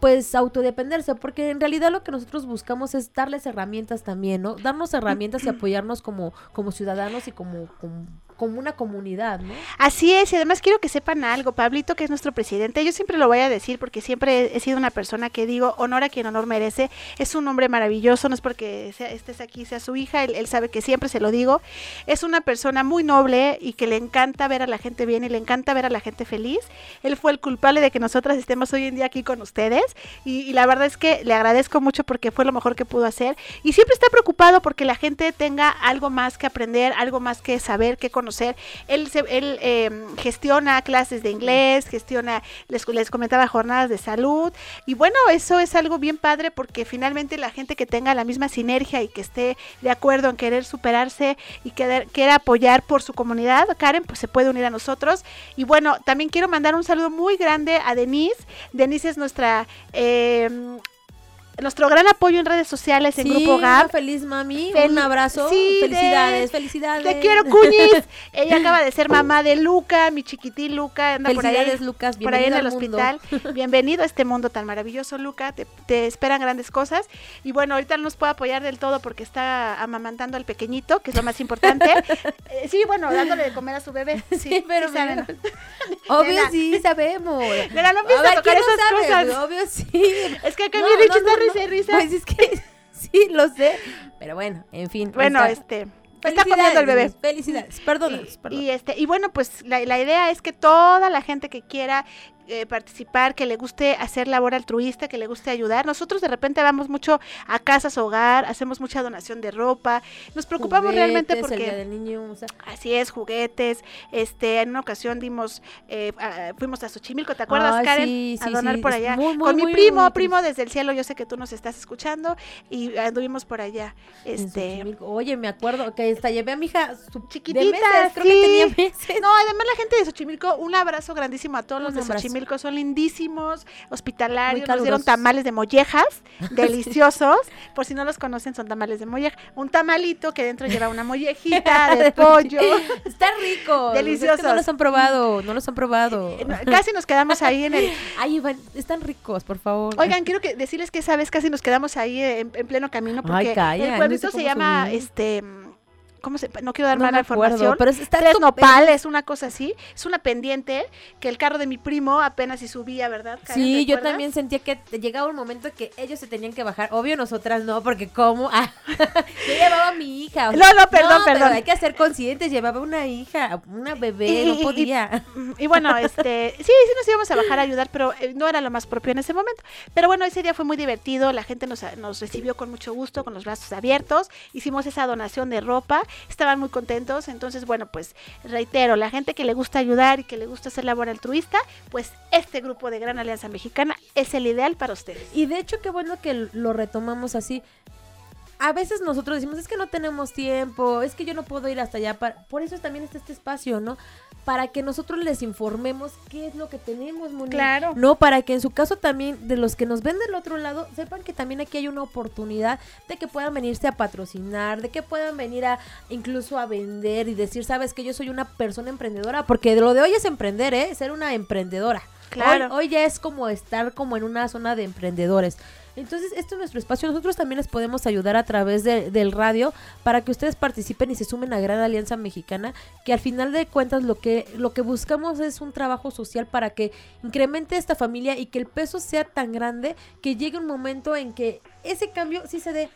Speaker 3: pues autodependerse, porque en realidad lo que nosotros buscamos es darles herramientas también, ¿no? Darnos herramientas y apoyarnos como, como ciudadanos y como, como, como una comunidad, ¿no?
Speaker 2: Así es, y además quiero que sepan algo, Pablito, que es nuestro presidente, yo siempre lo voy a decir porque siempre he sido una persona que digo, honor a quien honor merece, es un hombre maravilloso, no es porque sea- estés aquí, sea su hija, él, él sabe que siempre se lo digo, es una persona muy noble y que le encanta ver a la gente bien y le encanta ver a la gente feliz, él fue el culpable de que nosotras estemos hoy en día aquí con ustedes y, y la verdad es que le agradezco mucho porque fue lo mejor que pudo hacer y siempre está preocupado porque la gente tenga algo más que aprender, algo más que saber, que conocer. Él, se- él eh, gestiona clases de inglés, gestiona, les, les comentaba, jornadas de salud y bueno, eso es algo bien padre porque finalmente la gente que tenga la misma sinergia y que esté de acuerdo en querer superarse y querer, quiera apoyar por su comunidad, Karen, pues se puede unir a nosotros. Y bueno, también quiero mandar un saludo muy grande a Denise. Denise es nuestra... eh, nuestro gran apoyo en redes sociales en
Speaker 3: Sí,
Speaker 2: Grupo GAP.
Speaker 3: feliz mami,
Speaker 2: Fel-
Speaker 3: un abrazo,
Speaker 2: Sí,
Speaker 3: felicidades,
Speaker 2: de-
Speaker 3: felicidades.
Speaker 2: Te quiero, Cuñis. Ella acaba de ser mamá de Luca, mi chiquitín Luca. Anda por ahí,
Speaker 3: Lucas,
Speaker 2: por ahí en el hospital. Bienvenido a este mundo tan maravilloso, Luca. Te, te esperan grandes cosas. Y bueno, ahorita no nos puede apoyar del todo porque está amamantando al pequeñito, que es lo más importante. Eh, sí, bueno, dándole de comer a su bebé. Sí,
Speaker 3: pero
Speaker 2: sí saben.
Speaker 3: Obvio
Speaker 2: Nena.
Speaker 3: sí, sabemos.
Speaker 2: Nena, no
Speaker 3: A ver,
Speaker 2: tocar
Speaker 3: ¿quién no
Speaker 2: esas
Speaker 3: sabe?
Speaker 2: cosas.
Speaker 3: Obvio sí.
Speaker 2: Es que acá
Speaker 3: No,
Speaker 2: Rich
Speaker 3: no, no,
Speaker 2: risa y.
Speaker 3: Pues es que sí, lo sé. Pero bueno, en fin.
Speaker 2: Bueno,
Speaker 3: está-
Speaker 2: este. Está comiendo el bebé.
Speaker 3: Felicidades, perdón.
Speaker 2: Y este, y bueno, pues la, la idea es que toda la gente que quiera eh, participar, que le guste hacer labor altruista, que le guste ayudar. Nosotros de repente vamos mucho a casas hogar, hacemos mucha donación de ropa, nos preocupamos realmente porque
Speaker 3: el día del niño, o sea,
Speaker 2: así es, juguetes. Este, en una ocasión dimos, eh, a- fuimos a Xochimilco, ¿te acuerdas, Karen?
Speaker 3: sí,
Speaker 2: a
Speaker 3: sí,
Speaker 2: donar
Speaker 3: sí,
Speaker 2: por allá.
Speaker 3: muy, muy,
Speaker 2: Con mi primo, primo desde el cielo, yo sé que tú nos estás escuchando y anduvimos por allá. Este,
Speaker 3: Xochimilco. Oye, me acuerdo que hasta llevé a mi hija su
Speaker 2: chiquitita,
Speaker 3: de meses, creo que
Speaker 2: sí.
Speaker 3: tenía meses.
Speaker 2: No, además la gente de Xochimilco, un abrazo grandísimo a todos los de
Speaker 3: abrazo.
Speaker 2: Xochimilco, son lindísimos, hospitalarios, nos dieron tamales de mollejas, deliciosos, por si no los conocen, son tamales de molleja, un tamalito que dentro lleva una mollejita de pollo,
Speaker 3: Está rico.
Speaker 2: Deliciosos.
Speaker 3: Es que no los han probado, no los han probado.
Speaker 2: casi nos quedamos ahí en el...
Speaker 3: Ay, Iván, están ricos, por favor.
Speaker 2: Oigan, quiero que decirles que esa vez casi nos quedamos ahí en, en pleno camino porque
Speaker 3: Ay, calla,
Speaker 2: el
Speaker 3: no
Speaker 2: pueblito
Speaker 3: sé
Speaker 2: se llama, este... ¿Cómo se, no quiero dar
Speaker 3: No
Speaker 2: mala
Speaker 3: acuerdo,
Speaker 2: información.
Speaker 3: pero es- está
Speaker 2: Tres nopales, una cosa así. Es una pendiente que el carro de mi primo apenas si subía, ¿verdad? Karen?
Speaker 3: Sí, yo también sentía que llegaba un momento que ellos se tenían que bajar. Obvio, nosotras no, porque ¿cómo? Ah, yo llevaba a mi hija. o
Speaker 2: No, no, perdón, perdón.
Speaker 3: hay que ser conscientes. Llevaba una hija, una bebé,
Speaker 2: Y-
Speaker 3: no
Speaker 2: y-
Speaker 3: podía.
Speaker 2: Y bueno, este, sí, sí nos íbamos a bajar a ayudar, pero eh, no era lo más propio en ese momento. Pero bueno, ese día fue muy divertido, la gente nos, nos recibió con mucho gusto, con los brazos abiertos, hicimos esa donación de ropa, estaban muy contentos, entonces bueno, pues reitero, la gente que le gusta ayudar y que le gusta hacer labor altruista, pues este grupo de Gran Alianza Mexicana es el ideal para ustedes.
Speaker 3: Y de hecho, qué bueno que lo retomamos así. A veces nosotros decimos, es que no tenemos tiempo, es que yo no puedo ir hasta allá. Para... Por eso también está este espacio, ¿no? Para que nosotros les informemos qué es lo que tenemos, Moni.
Speaker 2: Claro.
Speaker 3: No, para que en su caso también, de los que nos ven del otro lado, sepan que también aquí hay una oportunidad de que puedan venirse a patrocinar, de que puedan venir a incluso a vender y decir, sabes que yo soy una persona emprendedora, porque lo de hoy es emprender, ¿eh? Ser una emprendedora.
Speaker 2: Claro.
Speaker 3: Hoy, hoy ya es como estar como en una zona de emprendedores. Entonces, este es nuestro espacio. Nosotros también les podemos ayudar a través de- del radio para que ustedes participen y se sumen a Gran Alianza Mexicana, que al final de cuentas lo que, lo que buscamos es un trabajo social para que incremente esta familia y que el peso sea tan grande que llegue un momento en que ese cambio sí se dé.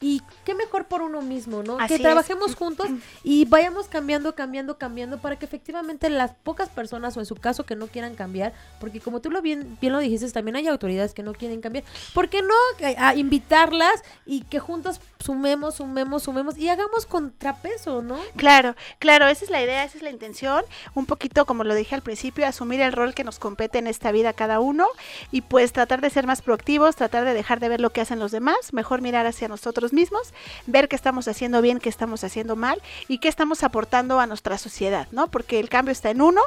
Speaker 3: Y qué mejor por uno mismo, ¿no?
Speaker 2: Así
Speaker 3: que
Speaker 2: es.
Speaker 3: trabajemos juntos y vayamos cambiando, cambiando, cambiando para que efectivamente las pocas personas o en su caso que no quieran cambiar, porque como tú lo bien, bien lo dijiste, también hay autoridades que no quieren cambiar, ¿por qué no eh, a invitarlas y que juntos sumemos, sumemos, sumemos y hagamos contrapeso, ¿no?
Speaker 2: Claro, claro, esa es la idea, esa es la intención. Un poquito, como lo dije al principio, asumir el rol que nos compete en esta vida cada uno y pues tratar de ser más proactivos, tratar de dejar de ver lo que hacen los demás, mejor mirar hacia nosotros mismos, ver qué estamos haciendo bien, qué estamos haciendo mal y qué estamos aportando a nuestra sociedad, ¿no? Porque el cambio está en uno.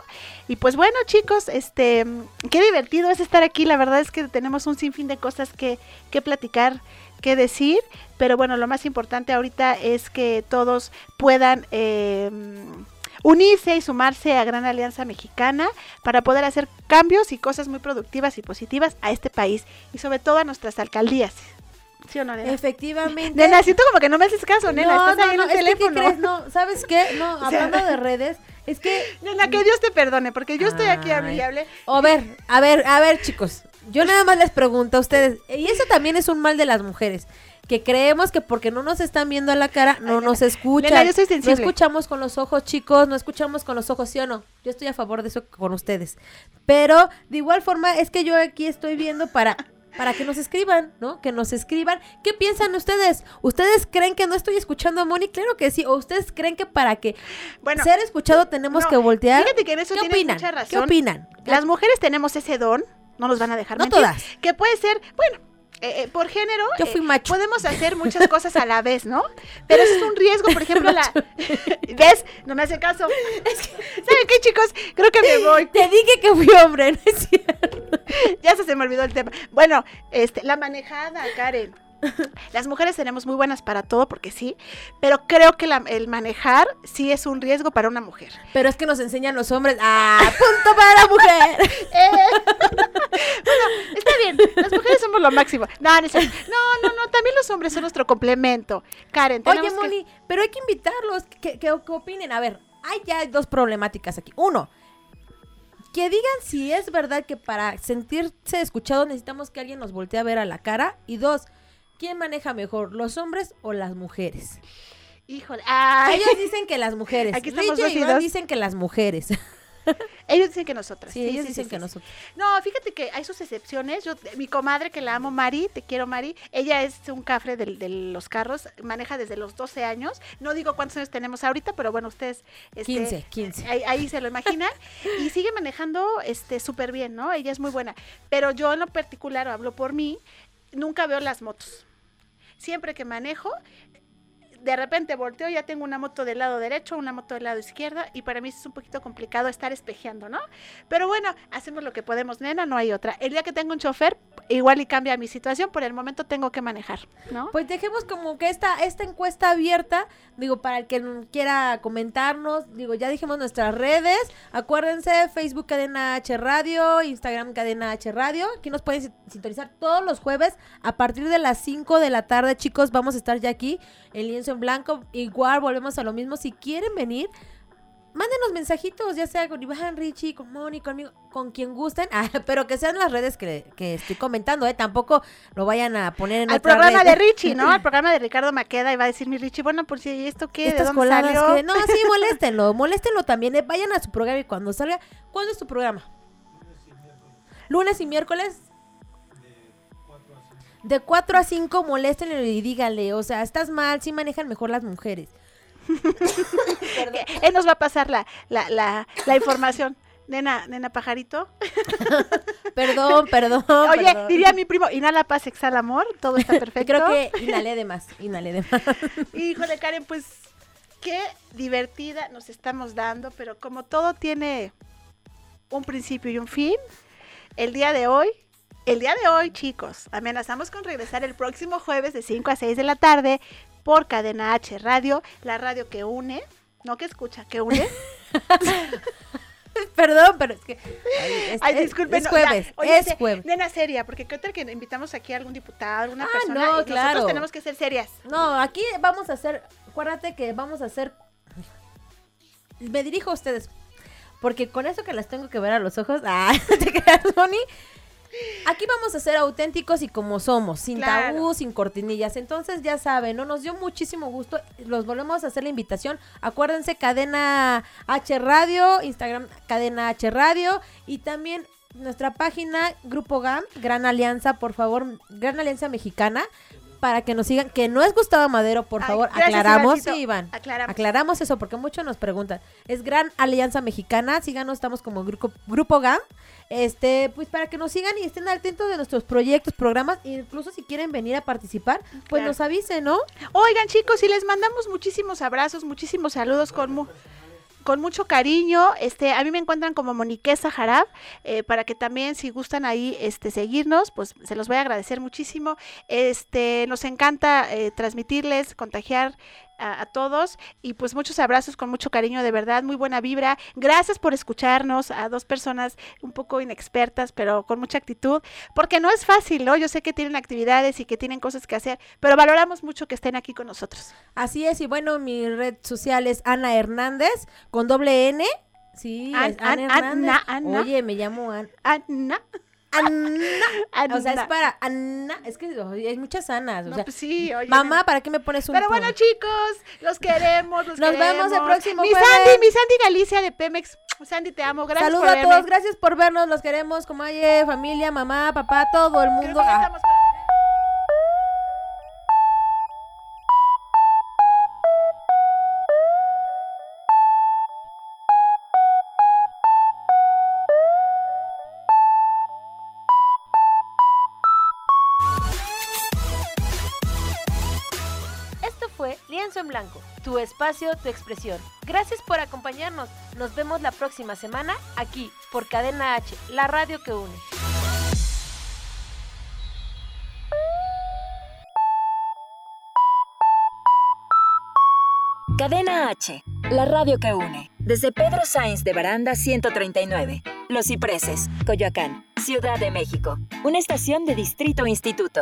Speaker 2: Y pues bueno, chicos, este, qué divertido es estar aquí. La verdad es que tenemos un sinfín de cosas que, que platicar que decir, pero bueno, lo más importante ahorita es que todos puedan eh, unirse y sumarse a Gran Alianza Mexicana para poder hacer cambios y cosas muy productivas y positivas a este país y sobre todo a nuestras alcaldías. ¿Sí o no, nena?
Speaker 3: Efectivamente.
Speaker 2: Nena, siento como que no me haces caso, nena,
Speaker 3: No,
Speaker 2: estás
Speaker 3: no,
Speaker 2: ahí
Speaker 3: no,
Speaker 2: en el
Speaker 3: es que, ¿qué
Speaker 2: teléfono.
Speaker 3: crees? No, ¿sabes qué? No,
Speaker 2: O sea,
Speaker 3: hablando de redes, es que...
Speaker 2: Nena, que Dios te perdone, porque yo estoy aquí hable.
Speaker 3: A ver, a ver, a ver, chicos. Yo nada más les pregunto a ustedes, y eso también es un mal de las mujeres, que creemos que porque no nos están viendo a la cara, no nos escuchan.
Speaker 2: nena, yo soy
Speaker 3: no escuchamos con los ojos, chicos, no escuchamos con los ojos, ¿sí o no? Yo estoy a favor de eso con ustedes. Pero de igual forma es que yo aquí estoy viendo para para que nos escriban, ¿no? Que nos escriban. ¿Qué piensan ustedes? ¿Ustedes creen que no estoy escuchando a Moni? Claro que sí. ¿O ustedes creen que para que
Speaker 2: Bueno,
Speaker 3: ser escuchado tenemos
Speaker 2: no,
Speaker 3: que voltear?
Speaker 2: Fíjate que en eso
Speaker 3: ¿Qué
Speaker 2: tienes
Speaker 3: opinan?
Speaker 2: mucha razón.
Speaker 3: ¿Qué opinan?
Speaker 2: Las mujeres tenemos ese don, no nos van a dejar
Speaker 3: No
Speaker 2: mentir,
Speaker 3: todas.
Speaker 2: que puede ser, bueno, eh, eh, por género,
Speaker 3: Yo fui
Speaker 2: eh, podemos hacer muchas cosas a la vez, ¿no? Pero eso es un riesgo, por ejemplo, la... ¿Ves? No me hace caso. ¿Saben qué, chicos? Creo que me voy.
Speaker 3: Te dije que fui hombre, ¿no es cierto?
Speaker 2: ya se, se me olvidó el tema. Bueno, este, la manejada, Karen. Las mujeres tenemos muy buenas para todo, porque sí, pero creo que la- el manejar sí es un riesgo para una mujer.
Speaker 3: Pero es que nos enseñan los hombres. ¡Ah! ¡Punto para la mujer!
Speaker 2: bueno, está bien, las mujeres somos lo máximo. No, no, no, no, también los hombres son nuestro complemento. Karen,
Speaker 3: Oye,
Speaker 2: que-
Speaker 3: Moni, pero hay que invitarlos, que, que, que opinen. A ver, hay ya dos problemáticas aquí. Uno, que digan si es verdad que para sentirse escuchado necesitamos que alguien nos voltee a ver a la cara. Y dos, ¿quién maneja mejor, los hombres o las mujeres?
Speaker 2: Híjole, ay.
Speaker 3: Ellos dicen que las mujeres.
Speaker 2: Aquí estamos dos
Speaker 3: y Iván dicen que las mujeres.
Speaker 2: Ellos dicen que nosotras.
Speaker 3: Sí, ellos dicen que nosotros.
Speaker 2: No, fíjate que hay sus excepciones. Yo, mi comadre que la amo, Mari, te quiero, Mari. Ella es un cafre del- de, los carros, maneja desde los 12 años. No digo cuántos años tenemos ahorita, pero bueno, ustedes. este,
Speaker 3: 15, 15.
Speaker 2: Ahí, ahí se lo imaginan. y sigue manejando este súper bien, ¿no? Ella es muy buena. Pero yo en lo particular, hablo por mí, nunca veo las motos. Siempre que manejo, de repente volteo, ya tengo una moto del lado derecho, una moto del lado izquierda, y para mí es un poquito complicado estar espejeando, ¿no? Pero bueno, hacemos lo que podemos, nena, no hay otra. El día que tengo un chofer, igual y cambia mi situación, por el momento tengo que manejar, ¿no?
Speaker 3: Pues dejemos como que esta, esta encuesta abierta, digo, para el que quiera comentarnos, digo, ya dijimos nuestras redes, acuérdense, Facebook Cadena H Radio, Instagram Cadena H Radio, aquí nos pueden sin- sintonizar todos los jueves a partir de las 5 de la tarde, chicos, vamos a estar ya aquí en lienzo en blanco, igual volvemos a lo mismo, si quieren venir, mándenos mensajitos, ya sea con Iván, Richie, con Moni, conmigo, con quien gusten, ah, pero que sean las redes que, que estoy comentando, ¿eh? Tampoco lo vayan a poner en
Speaker 2: Al
Speaker 3: otra
Speaker 2: programa
Speaker 3: red.
Speaker 2: de Richie, ¿no? Al programa de Ricardo Maqueda, y va a decir mi Richie, bueno, por si esto qué, ¿de
Speaker 3: Estas
Speaker 2: dónde salió?
Speaker 3: que... No, sí, moléstenlo, moléstenlo también. eh, Vayan a su programa y cuando salga... ¿Cuándo es tu programa? Lunes y miércoles. De 4 a 5, moléstenlo y díganle, o sea, estás mal, sí manejan mejor las mujeres.
Speaker 2: Él nos va a pasar la, la, la, la información. Nena, nena pajarito.
Speaker 3: Perdón, perdón.
Speaker 2: Oye,
Speaker 3: perdón.
Speaker 2: diría mi primo, inhala paz, exhala amor, todo está perfecto.
Speaker 3: Creo que inhalé de más, inhalé de más.
Speaker 2: Híjole, Karen, pues qué divertida nos estamos dando, pero como todo tiene un principio y un fin, el día de hoy, el día de hoy, chicos, amenazamos con regresar el próximo jueves de 5 a 6 de la tarde por Cadena H Radio, la radio que une, no que escucha, que une.
Speaker 3: Perdón, pero es que. Ay, es,
Speaker 2: Ay,
Speaker 3: es-
Speaker 2: disculpen.
Speaker 3: Es
Speaker 2: no,
Speaker 3: jueves.
Speaker 2: ya, oye,
Speaker 3: es
Speaker 2: de-
Speaker 3: jueves.
Speaker 2: Nena seria, porque qué tal que invitamos aquí a algún diputado, alguna
Speaker 3: Ah,
Speaker 2: persona.
Speaker 3: no,
Speaker 2: y
Speaker 3: claro.
Speaker 2: Nosotros tenemos que ser serias.
Speaker 3: No, aquí vamos a hacer. Acuérdate que vamos a hacer. Me dirijo a ustedes. Porque con eso que las tengo que ver a los ojos. Ah, te creas, Moni. Aquí vamos a ser auténticos y como somos, sin
Speaker 2: Claro.
Speaker 3: tabú, sin cortinillas. Entonces, ya saben, ¿no? Nos dio muchísimo gusto. Los volvemos a hacer la invitación. Acuérdense, Cadena H Radio, Instagram Cadena H Radio y también nuestra página Grupo GAM, Gran Alianza, por favor, Gran Alianza Mexicana, para que nos sigan. Que no es Gustavo Madero, por
Speaker 2: Ay,
Speaker 3: favor.
Speaker 2: gracias,
Speaker 3: Aclaramos, sí, Iván.
Speaker 2: Aclaramos.
Speaker 3: Aclaramos eso porque muchos nos preguntan. Es Gran Alianza Mexicana, síganos, estamos como grupo, grupo GAM. Este, pues para que nos sigan y estén atentos de nuestros proyectos, programas, e incluso si quieren venir a participar, pues
Speaker 2: Claro.
Speaker 3: nos avisen, ¿no?
Speaker 2: Oigan, chicos, y les mandamos muchísimos abrazos, muchísimos saludos con mu- con mucho cariño. Este, a mí me encuentran como Moniquesa Jarab, eh, para que también si gustan ahí este seguirnos, pues se los voy a agradecer muchísimo. Este, nos encanta eh, transmitirles, contagiar a, a todos y pues muchos abrazos con mucho cariño, de verdad, muy buena vibra. Gracias por escucharnos a dos personas un poco inexpertas, pero con mucha actitud, porque no es fácil, ¿no? Yo sé que tienen actividades y que tienen cosas que hacer, pero valoramos mucho que estén aquí con nosotros.
Speaker 3: Así es, y bueno, mi red social es Ana Hernández, con doble N. Sí,
Speaker 2: An-
Speaker 3: Ana
Speaker 2: an-
Speaker 3: Hernández. Oye, me llamo Ana.
Speaker 2: Ana.
Speaker 3: Ana. O sea, es para Ana. Es que ay, hay muchas Anas. O
Speaker 2: No,
Speaker 3: sea,
Speaker 2: pues sí, oye,
Speaker 3: mamá. ¿para qué me pones un
Speaker 2: Pero bueno, chicos, los queremos, los
Speaker 3: Nos vemos el próximo
Speaker 2: Mi
Speaker 3: jueves.
Speaker 2: Sandy, mi Sandy Galicia de Pemex. Sandy, te amo. Gracias
Speaker 3: Saludos
Speaker 2: por
Speaker 3: a
Speaker 2: verme.
Speaker 3: todos, gracias por vernos, los queremos, como hay familia, mamá, papá, todo el mundo. Ah,
Speaker 14: Esto Blanco, tu espacio, tu expresión. Gracias por acompañarnos. Nos vemos la próxima semana aquí por Cadena H, la radio que une.
Speaker 1: Cadena H, la radio que une. Desde Pedro Sainz de Baranda 139, Los Cipreses, Coyoacán, Ciudad de México. Una estación de Distrito Instituto.